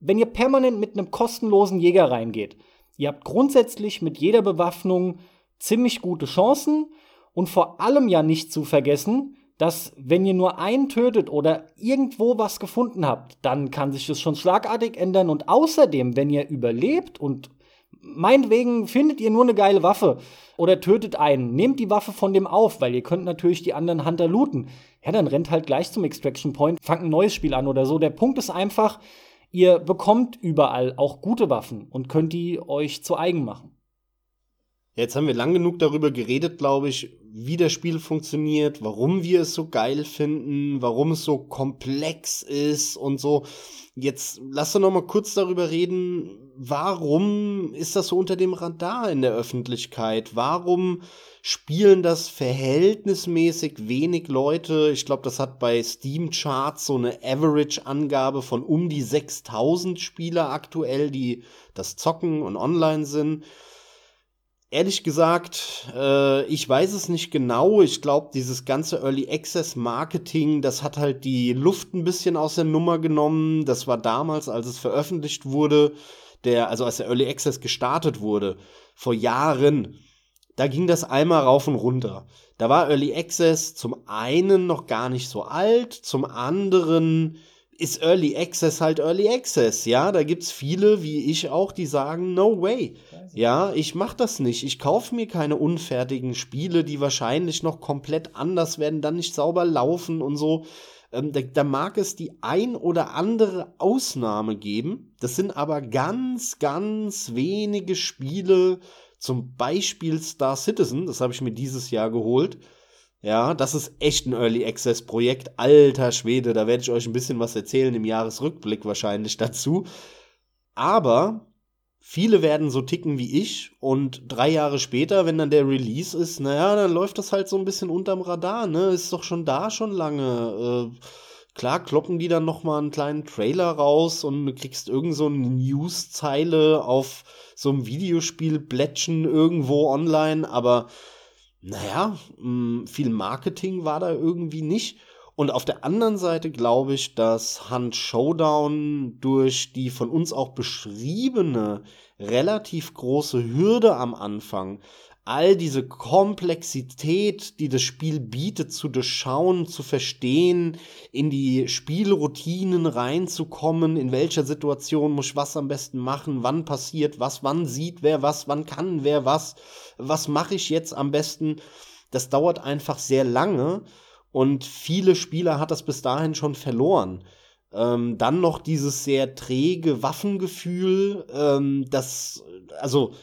wenn ihr permanent mit einem kostenlosen Jäger reingeht Ihr habt grundsätzlich mit jeder Bewaffnung ziemlich gute Chancen und vor allem ja nicht zu vergessen, dass wenn ihr nur einen tötet oder irgendwo was gefunden habt, dann kann sich das schon schlagartig ändern und außerdem, wenn ihr überlebt und meinetwegen findet ihr nur eine geile Waffe oder tötet einen, nehmt die Waffe von dem auf, weil ihr könnt natürlich die anderen Hunter looten. Ja, dann rennt halt gleich zum Extraction Point, fangt ein neues Spiel an oder so. Der Punkt ist einfach, Ihr bekommt überall auch gute Waffen und könnt die euch zu eigen machen.
Jetzt haben wir lang genug darüber geredet, glaube ich, wie das Spiel funktioniert, warum wir es so geil finden, warum es so komplex ist und so. Jetzt lass doch noch mal kurz darüber reden, warum ist das so unter dem Radar in der Öffentlichkeit? Warum spielen das verhältnismäßig wenig Leute? Ich glaube, das hat bei Steam Charts so eine Average-Angabe von um die 6000 Spieler aktuell, die das zocken und online sind. Ehrlich gesagt, äh, ich weiß es nicht genau. Ich glaube, dieses ganze Early Access Marketing, das hat halt die Luft ein bisschen aus der Nummer genommen. Das war damals, als es veröffentlicht wurde, der, also als der Early Access gestartet wurde, vor Jahren. Da ging das einmal rauf und runter. Da war Early Access zum einen noch gar nicht so alt, zum anderen ist Early Access halt Early Access, ja. Da gibt's viele, wie ich auch, die sagen, no way. Ja, ich mach das nicht. Ich kaufe mir keine unfertigen Spiele, die wahrscheinlich noch komplett anders werden, dann nicht sauber laufen und so. Ähm, da, da mag es die ein oder andere Ausnahme geben. Das sind aber ganz, ganz wenige Spiele. Zum Beispiel Star Citizen, das habe ich mir dieses Jahr geholt ja, das ist echt ein Early Access Projekt. Alter Schwede, da werde ich euch ein bisschen was erzählen im Jahresrückblick wahrscheinlich dazu. Aber viele werden so ticken wie ich und drei Jahre später, wenn dann der Release ist, naja, dann läuft das halt so ein bisschen unterm Radar, ne? Ist doch schon da schon lange. Äh, klar kloppen die dann noch mal einen kleinen Trailer raus und du kriegst irgend so eine News-Zeile auf so einem Videospiel Blättchen irgendwo online, aber naja, mm, viel Marketing war da irgendwie nicht. Und auf der anderen Seite glaube ich, dass Hunt Showdown durch die von uns auch beschriebene relativ große Hürde am Anfang all diese Komplexität, die das Spiel bietet, zu durchschauen, zu verstehen, in die Spielroutinen reinzukommen, in welcher Situation muss ich was am besten machen, wann passiert was, wann sieht wer was, wann kann wer was, was mache ich jetzt am besten. Das dauert einfach sehr lange und viele Spieler hat das bis dahin schon verloren. Ähm, dann noch dieses sehr träge Waffengefühl, ähm, das, also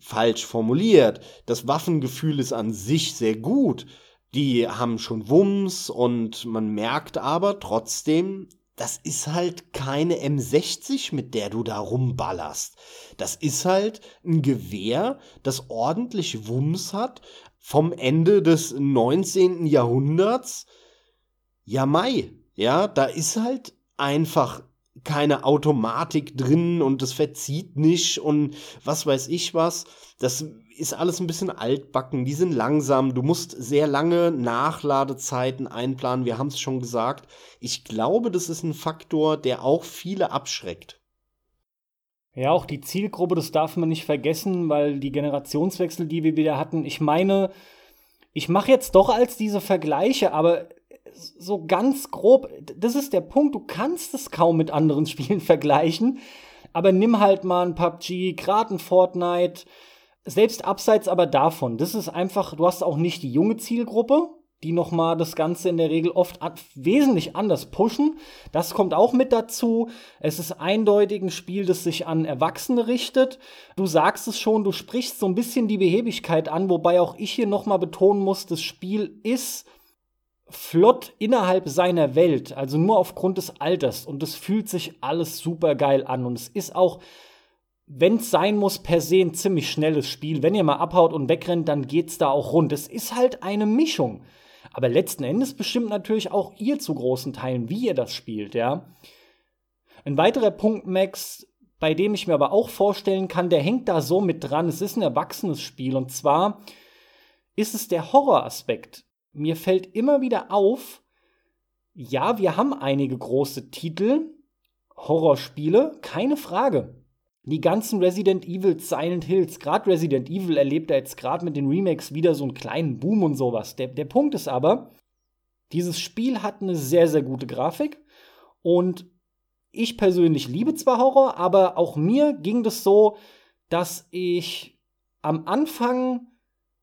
falsch formuliert. Das Waffengefühl ist an sich sehr gut. Die haben schon Wumms und man merkt aber trotzdem, das ist halt keine M60, mit der du da rumballerst. Das ist halt ein Gewehr, das ordentlich Wumms hat, vom Ende des 19. Jahrhunderts. Ja, Mai, ja, da ist halt einfach keine Automatik drin und es verzieht nicht und was weiß ich was. Das ist alles ein bisschen altbacken, die sind langsam, du musst sehr lange Nachladezeiten einplanen, wir haben es schon gesagt. Ich glaube, das ist ein Faktor, der auch viele abschreckt.
Ja, auch die Zielgruppe, das darf man nicht vergessen, weil die Generationswechsel, die wir wieder hatten, ich meine, ich mache jetzt doch als diese Vergleiche, aber so ganz grob, das ist der Punkt, du kannst es kaum mit anderen Spielen vergleichen, aber nimm halt mal ein PUBG, gerade ein Fortnite, selbst abseits aber davon, das ist einfach, du hast auch nicht die junge Zielgruppe, die noch mal das Ganze in der Regel oft wesentlich anders pushen. Das kommt auch mit dazu. Es ist eindeutig ein Spiel, das sich an Erwachsene richtet. Du sagst es schon, du sprichst so ein bisschen die Behebigkeit an, wobei auch ich hier noch mal betonen muss, das Spiel ist flott innerhalb seiner Welt, also nur aufgrund des Alters und es fühlt sich alles super geil an und es ist auch wenn es sein muss, per se ein ziemlich schnelles Spiel. Wenn ihr mal abhaut und wegrennt, dann geht's da auch rund. Es ist halt eine Mischung. Aber letzten Endes bestimmt natürlich auch ihr zu großen Teilen, wie ihr das spielt, ja. Ein weiterer Punkt, Max, bei dem ich mir aber auch vorstellen kann, der hängt da so mit dran. Es ist ein erwachsenes Spiel und zwar ist es der Horroraspekt mir fällt immer wieder auf, ja, wir haben einige große Titel, Horrorspiele, keine Frage. Die ganzen Resident Evil, Silent Hills, gerade Resident Evil erlebt er jetzt gerade mit den Remakes wieder so einen kleinen Boom und sowas. Der, der Punkt ist aber, dieses Spiel hat eine sehr, sehr gute Grafik und ich persönlich liebe zwar Horror, aber auch mir ging das so, dass ich am Anfang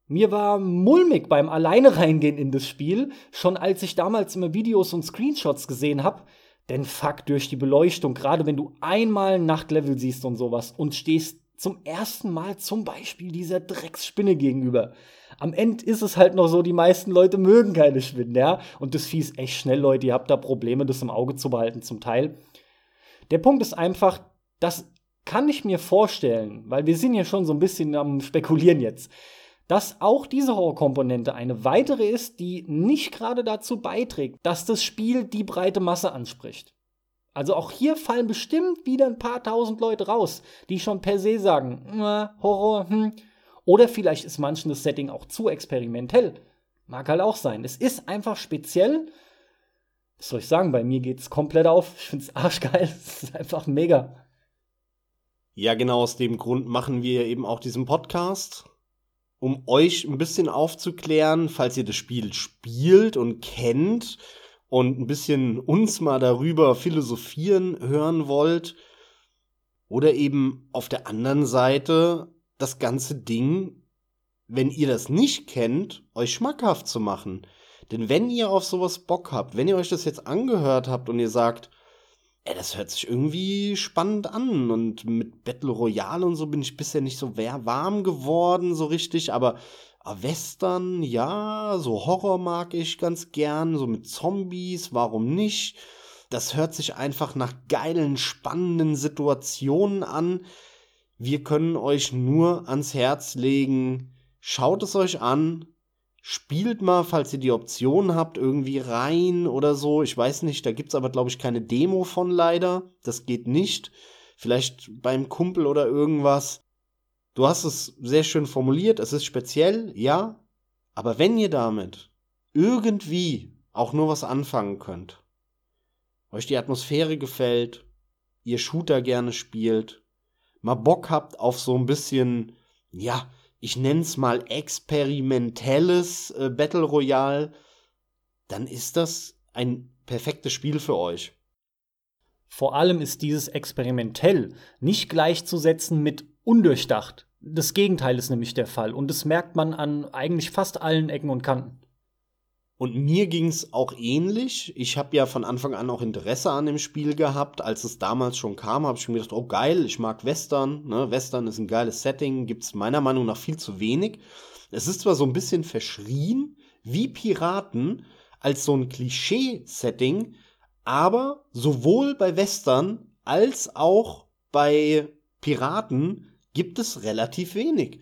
mir war mulmig beim alleine reingehen in das Spiel, schon als ich damals immer Videos und Screenshots gesehen habe. Denn fuck, durch die Beleuchtung, gerade wenn du einmal ein Nachtlevel siehst und sowas und stehst zum ersten Mal zum Beispiel dieser Drecksspinne gegenüber. Am Ende ist es halt noch so, die meisten Leute mögen keine Spinnen, ja. Und das ist echt schnell, Leute. Ihr habt da Probleme, das im Auge zu behalten, zum Teil. Der Punkt ist einfach, das kann ich mir vorstellen, weil wir sind ja schon so ein bisschen am Spekulieren jetzt dass auch diese Horrorkomponente eine weitere ist, die nicht gerade dazu beiträgt, dass das Spiel die breite Masse anspricht. Also auch hier fallen bestimmt wieder ein paar tausend Leute raus, die schon per se sagen, Horror, hm. Oder vielleicht ist manchen das Setting auch zu experimentell. Mag halt auch sein. Es ist einfach speziell. Was soll ich sagen? Bei mir geht's komplett auf. Ich find's arschgeil. Es ist einfach mega.
Ja, genau aus dem Grund machen wir eben auch diesen Podcast um euch ein bisschen aufzuklären, falls ihr das Spiel spielt und kennt und ein bisschen uns mal darüber philosophieren hören wollt. Oder eben auf der anderen Seite das ganze Ding, wenn ihr das nicht kennt, euch schmackhaft zu machen. Denn wenn ihr auf sowas Bock habt, wenn ihr euch das jetzt angehört habt und ihr sagt, Ey, das hört sich irgendwie spannend an. Und mit Battle Royale und so bin ich bisher nicht so warm geworden, so richtig. Aber ah, Western, ja, so Horror mag ich ganz gern. So mit Zombies, warum nicht? Das hört sich einfach nach geilen, spannenden Situationen an. Wir können euch nur ans Herz legen. Schaut es euch an, Spielt mal, falls ihr die Option habt, irgendwie rein oder so. Ich weiß nicht, da gibt es aber, glaube ich, keine Demo von leider. Das geht nicht. Vielleicht beim Kumpel oder irgendwas. Du hast es sehr schön formuliert, es ist speziell, ja. Aber wenn ihr damit irgendwie auch nur was anfangen könnt, euch die Atmosphäre gefällt, ihr Shooter gerne spielt, mal Bock habt auf so ein bisschen, ja, ich nenne es mal experimentelles äh, Battle Royale, dann ist das ein perfektes Spiel für euch.
Vor allem ist dieses experimentell nicht gleichzusetzen mit undurchdacht. Das Gegenteil ist nämlich der Fall und das merkt man an eigentlich fast allen Ecken und Kanten.
Und mir ging es auch ähnlich. Ich habe ja von Anfang an auch Interesse an dem Spiel gehabt. Als es damals schon kam, habe ich mir gedacht, oh geil, ich mag Western. Ne? Western ist ein geiles Setting, gibt es meiner Meinung nach viel zu wenig. Es ist zwar so ein bisschen verschrien wie Piraten als so ein Klischee-Setting, Aber sowohl bei Western als auch bei Piraten gibt es relativ wenig.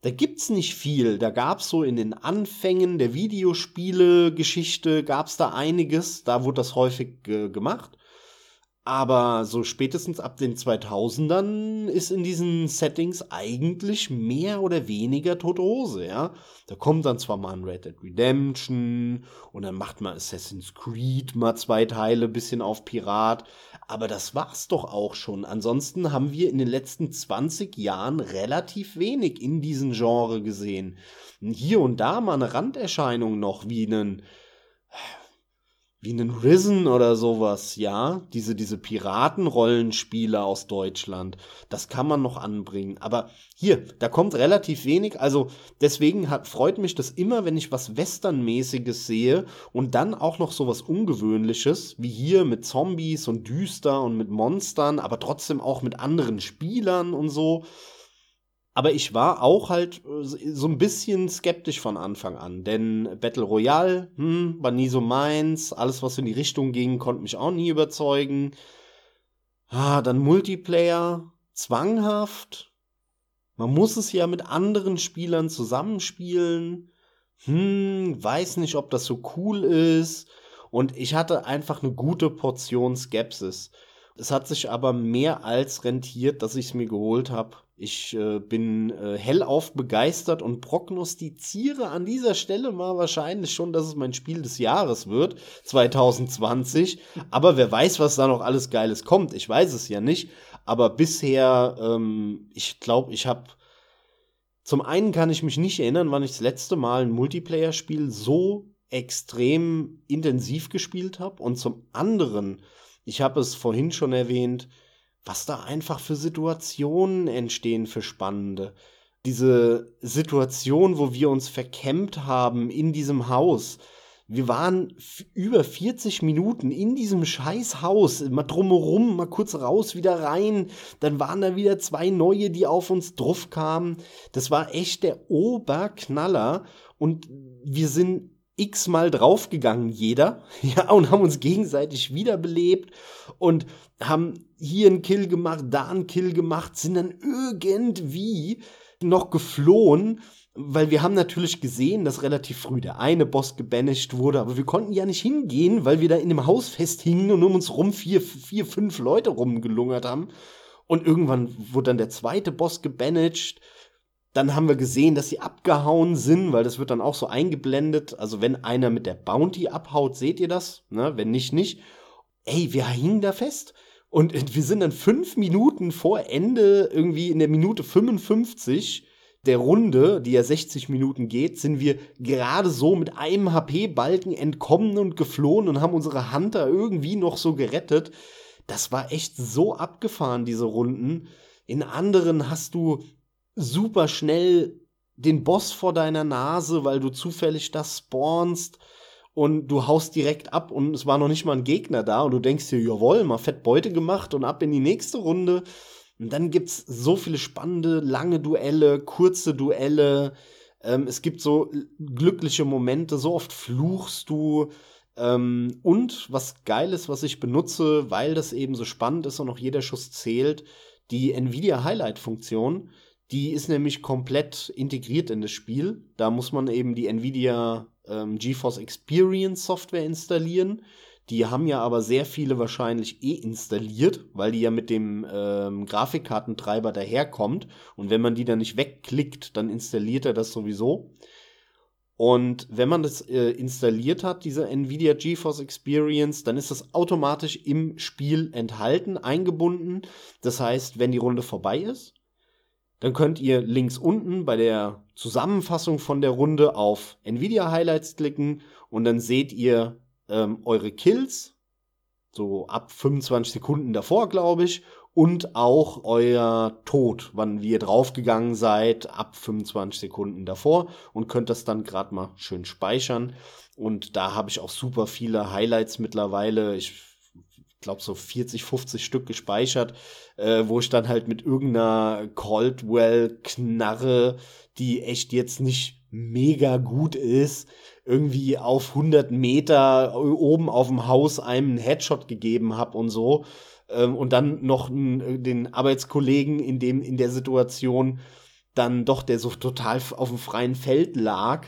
Da gibt's nicht viel. Da gab's so in den Anfängen der Videospiele-Geschichte gab's da einiges. Da wurde das häufig äh, gemacht. Aber so spätestens ab den 2000ern ist in diesen Settings eigentlich mehr oder weniger tote Hose, ja. Da kommt dann zwar mal ein Red Dead Redemption und dann macht man Assassin's Creed mal zwei Teile, bisschen auf Pirat, aber das war's doch auch schon. Ansonsten haben wir in den letzten 20 Jahren relativ wenig in diesem Genre gesehen. Hier und da mal eine Randerscheinung noch, wie einen wie einen Risen oder sowas, ja, diese, diese Piratenrollenspiele aus Deutschland, das kann man noch anbringen. Aber hier, da kommt relativ wenig, also deswegen hat, freut mich das immer, wenn ich was Westernmäßiges sehe und dann auch noch sowas Ungewöhnliches, wie hier mit Zombies und Düster und mit Monstern, aber trotzdem auch mit anderen Spielern und so. Aber ich war auch halt äh, so ein bisschen skeptisch von Anfang an, denn Battle Royale hm, war nie so meins. Alles, was in die Richtung ging, konnte mich auch nie überzeugen. Ah, dann Multiplayer, zwanghaft. Man muss es ja mit anderen Spielern zusammenspielen. Hm, weiß nicht, ob das so cool ist. Und ich hatte einfach eine gute Portion Skepsis. Es hat sich aber mehr als rentiert, dass ich es mir geholt habe. Ich äh, bin äh, hellauf begeistert und prognostiziere an dieser Stelle mal wahrscheinlich schon, dass es mein Spiel des Jahres wird, 2020. Aber wer weiß, was da noch alles Geiles kommt. Ich weiß es ja nicht. Aber bisher, ähm, ich glaube, ich habe. Zum einen kann ich mich nicht erinnern, wann ich das letzte Mal ein Multiplayer-Spiel so extrem intensiv gespielt habe. Und zum anderen, ich habe es vorhin schon erwähnt, was da einfach für Situationen entstehen für Spannende. Diese Situation, wo wir uns verkämmt haben in diesem Haus. Wir waren über 40 Minuten in diesem scheiß Haus, mal drumherum, mal kurz raus, wieder rein. Dann waren da wieder zwei neue, die auf uns drauf kamen. Das war echt der Oberknaller. Und wir sind x-mal draufgegangen, jeder, ja, und haben uns gegenseitig wiederbelebt und haben hier einen Kill gemacht, da einen Kill gemacht, sind dann irgendwie noch geflohen, weil wir haben natürlich gesehen, dass relativ früh der eine Boss gebanished wurde, aber wir konnten ja nicht hingehen, weil wir da in dem Haus festhingen und um uns rum vier, vier, fünf Leute rumgelungert haben. Und irgendwann wurde dann der zweite Boss gebanished dann haben wir gesehen, dass sie abgehauen sind, weil das wird dann auch so eingeblendet. Also wenn einer mit der Bounty abhaut, seht ihr das? Ne? Wenn nicht, nicht. Ey, wir hingen da fest. Und wir sind dann fünf Minuten vor Ende, irgendwie in der Minute 55 der Runde, die ja 60 Minuten geht, sind wir gerade so mit einem HP-Balken entkommen und geflohen und haben unsere Hunter irgendwie noch so gerettet. Das war echt so abgefahren, diese Runden. In anderen hast du super schnell den Boss vor deiner Nase, weil du zufällig das spawnst und du haust direkt ab und es war noch nicht mal ein Gegner da und du denkst dir, jawohl, mal fett Beute gemacht und ab in die nächste Runde. Und dann gibt's so viele spannende, lange Duelle, kurze Duelle. Ähm, es gibt so glückliche Momente, so oft fluchst du. Ähm, und was geil ist, was ich benutze, weil das eben so spannend ist und auch jeder Schuss zählt, die Nvidia Highlight Funktion die ist nämlich komplett integriert in das Spiel. Da muss man eben die Nvidia ähm, GeForce Experience Software installieren. Die haben ja aber sehr viele wahrscheinlich eh installiert, weil die ja mit dem ähm, Grafikkartentreiber daherkommt. Und wenn man die dann nicht wegklickt, dann installiert er das sowieso. Und wenn man das äh, installiert hat, diese Nvidia GeForce Experience, dann ist das automatisch im Spiel enthalten, eingebunden. Das heißt, wenn die Runde vorbei ist, dann könnt ihr links unten bei der Zusammenfassung von der Runde auf Nvidia Highlights klicken und dann seht ihr ähm, eure Kills, so ab 25 Sekunden davor, glaube ich, und auch euer Tod, wann ihr draufgegangen seid, ab 25 Sekunden davor und könnt das dann gerade mal schön speichern. Und da habe ich auch super viele Highlights mittlerweile. Ich glaube, so 40, 50 Stück gespeichert, äh, wo ich dann halt mit irgendeiner Caldwell-Knarre, die echt jetzt nicht mega gut ist, irgendwie auf 100 Meter oben auf dem Haus einem einen Headshot gegeben habe und so. Ähm, und dann noch den Arbeitskollegen in, dem, in der Situation dann doch, der so total auf dem freien Feld lag,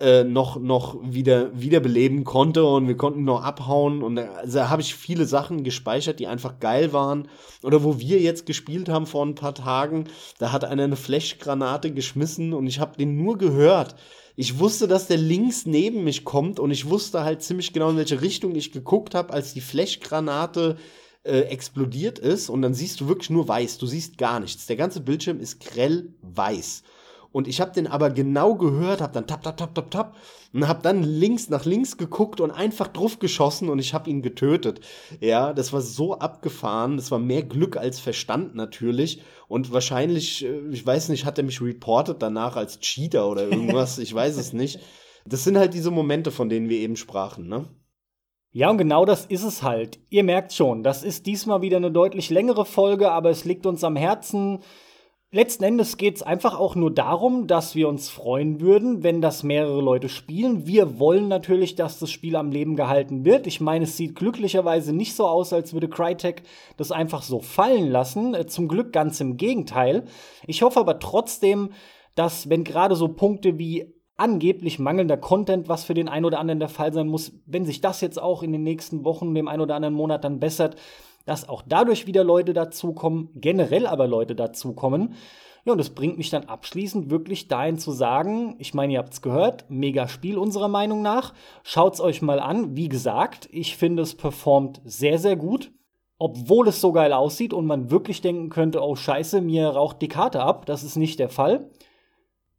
äh, noch, noch wieder wiederbeleben konnte und wir konnten noch abhauen. Und also, da habe ich viele Sachen gespeichert, die einfach geil waren. Oder wo wir jetzt gespielt haben vor ein paar Tagen, da hat einer eine Flashgranate geschmissen und ich habe den nur gehört. Ich wusste, dass der links neben mich kommt und ich wusste halt ziemlich genau, in welche Richtung ich geguckt habe, als die Flashgranate äh, explodiert ist. Und dann siehst du wirklich nur weiß. Du siehst gar nichts. Der ganze Bildschirm ist grell weiß. Und ich habe den aber genau gehört, habe dann tap, tap, tap, tap, tap und habe dann links nach links geguckt und einfach drauf geschossen und ich habe ihn getötet. Ja, das war so abgefahren. Das war mehr Glück als Verstand natürlich. Und wahrscheinlich, äh, ich weiß nicht, hat er mich reportet danach als Cheater oder irgendwas. ich weiß es nicht. Das sind halt diese Momente, von denen wir eben sprachen, ne?
Ja, und genau das ist es halt. Ihr merkt schon, das ist diesmal wieder eine deutlich längere Folge, aber es liegt uns am Herzen letzten Endes geht es einfach auch nur darum, dass wir uns freuen würden, wenn das mehrere Leute spielen. Wir wollen natürlich, dass das Spiel am Leben gehalten wird. Ich meine, es sieht glücklicherweise nicht so aus, als würde Crytek das einfach so fallen lassen. Äh, zum Glück ganz im Gegenteil. Ich hoffe aber trotzdem, dass wenn gerade so Punkte wie angeblich mangelnder Content, was für den einen oder anderen der Fall sein muss, wenn sich das jetzt auch in den nächsten Wochen, dem einen oder anderen Monat dann bessert, dass auch dadurch wieder Leute dazukommen, generell aber Leute dazukommen. Ja, und das bringt mich dann abschließend wirklich dahin zu sagen, ich meine, ihr habt's gehört, mega Spiel unserer Meinung nach. Schaut's euch mal an. Wie gesagt, ich finde es performt sehr, sehr gut. Obwohl es so geil aussieht und man wirklich denken könnte, oh scheiße, mir raucht die Karte ab. Das ist nicht der Fall.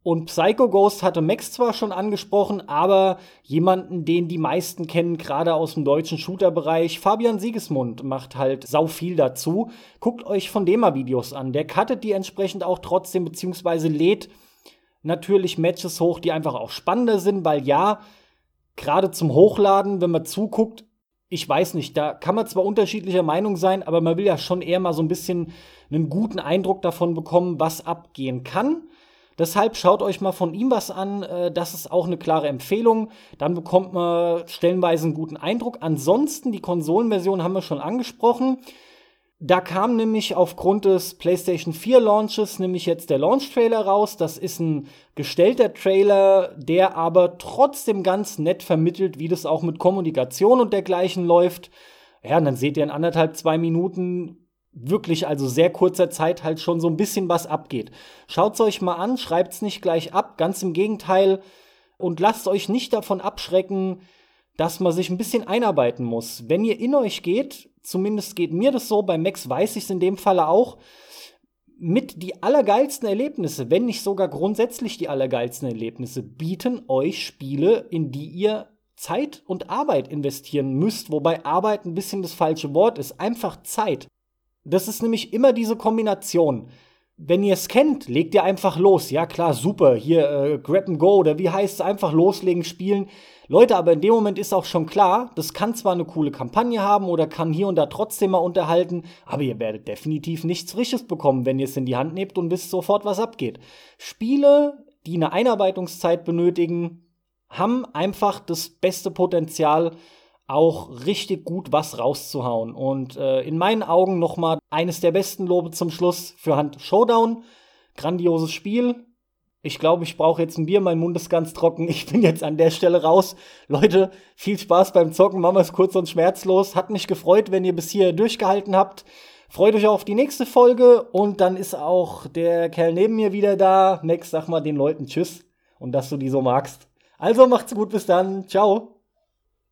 Und Psycho Ghost hatte Max zwar schon angesprochen, aber jemanden, den die meisten kennen, gerade aus dem deutschen Shooter-Bereich, Fabian Siegesmund macht halt sau viel dazu. Guckt euch von dem mal Videos an. Der cuttet die entsprechend auch trotzdem, beziehungsweise lädt natürlich Matches hoch, die einfach auch spannender sind, weil ja, gerade zum Hochladen, wenn man zuguckt, ich weiß nicht, da kann man zwar unterschiedlicher Meinung sein, aber man will ja schon eher mal so ein bisschen einen guten Eindruck davon bekommen, was abgehen kann. Deshalb schaut euch mal von ihm was an. Äh, das ist auch eine klare Empfehlung. Dann bekommt man stellenweise einen guten Eindruck. Ansonsten, die Konsolenversion haben wir schon angesprochen. Da kam nämlich aufgrund des PlayStation 4 Launches nämlich jetzt der Launch-Trailer raus. Das ist ein gestellter Trailer, der aber trotzdem ganz nett vermittelt, wie das auch mit Kommunikation und dergleichen läuft. Ja, und dann seht ihr in anderthalb, zwei Minuten, wirklich also sehr kurzer Zeit halt schon so ein bisschen was abgeht. Schaut's euch mal an, schreibt's nicht gleich ab, ganz im Gegenteil und lasst euch nicht davon abschrecken, dass man sich ein bisschen einarbeiten muss. Wenn ihr in euch geht, zumindest geht mir das so, bei Max weiß ich es in dem Falle auch, mit die allergeilsten Erlebnisse, wenn nicht sogar grundsätzlich die allergeilsten Erlebnisse, bieten euch Spiele, in die ihr Zeit und Arbeit investieren müsst, wobei Arbeit ein bisschen das falsche Wort ist, einfach Zeit. Das ist nämlich immer diese Kombination. Wenn ihr es kennt, legt ihr einfach los. Ja, klar, super. Hier, äh, Grab and Go oder wie heißt es? Einfach loslegen, spielen. Leute, aber in dem Moment ist auch schon klar, das kann zwar eine coole Kampagne haben oder kann hier und da trotzdem mal unterhalten, aber ihr werdet definitiv nichts Frisches bekommen, wenn ihr es in die Hand nehmt und wisst sofort, was abgeht. Spiele, die eine Einarbeitungszeit benötigen, haben einfach das beste Potenzial, auch richtig gut was rauszuhauen. Und äh, in meinen Augen nochmal eines der besten Lobe zum Schluss für Hand Showdown. Grandioses Spiel. Ich glaube, ich brauche jetzt ein Bier, mein Mund ist ganz trocken. Ich bin jetzt an der Stelle raus. Leute, viel Spaß beim Zocken. Machen wir es kurz und schmerzlos. Hat mich gefreut, wenn ihr bis hier durchgehalten habt. Freut euch auf die nächste Folge und dann ist auch der Kerl neben mir wieder da. Max, sag mal den Leuten Tschüss und dass du die so magst. Also macht's gut, bis dann. Ciao.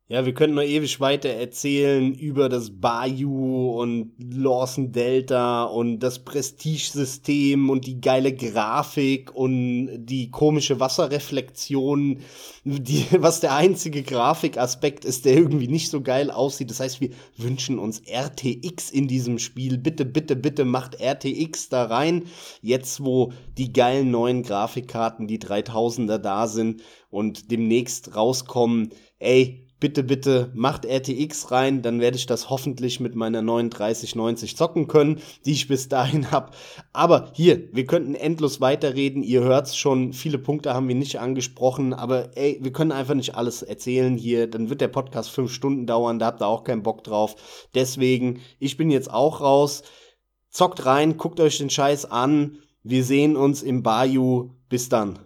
Ja, wir können noch ewig weiter erzählen über das Bayou und Lawson Delta und das Prestige-System und die geile Grafik und die komische Wasserreflexion, die, was der einzige Grafikaspekt ist, der irgendwie nicht so geil aussieht. Das heißt, wir wünschen uns RTX in diesem Spiel. Bitte, bitte, bitte macht RTX da rein. Jetzt, wo die geilen neuen Grafikkarten, die 3000er da sind und demnächst rauskommen, ey, bitte, bitte macht RTX rein, dann werde ich das hoffentlich mit meiner 3990 zocken können, die ich bis dahin habe. Aber hier, wir könnten endlos weiterreden. Ihr hört's schon, viele Punkte haben wir nicht angesprochen, aber ey, wir können einfach nicht alles erzählen hier. Dann wird der Podcast fünf Stunden dauern, da habt ihr auch keinen Bock drauf. Deswegen, ich bin jetzt auch raus. Zockt rein, guckt euch den Scheiß an. Wir sehen uns im Bayou. Bis dann.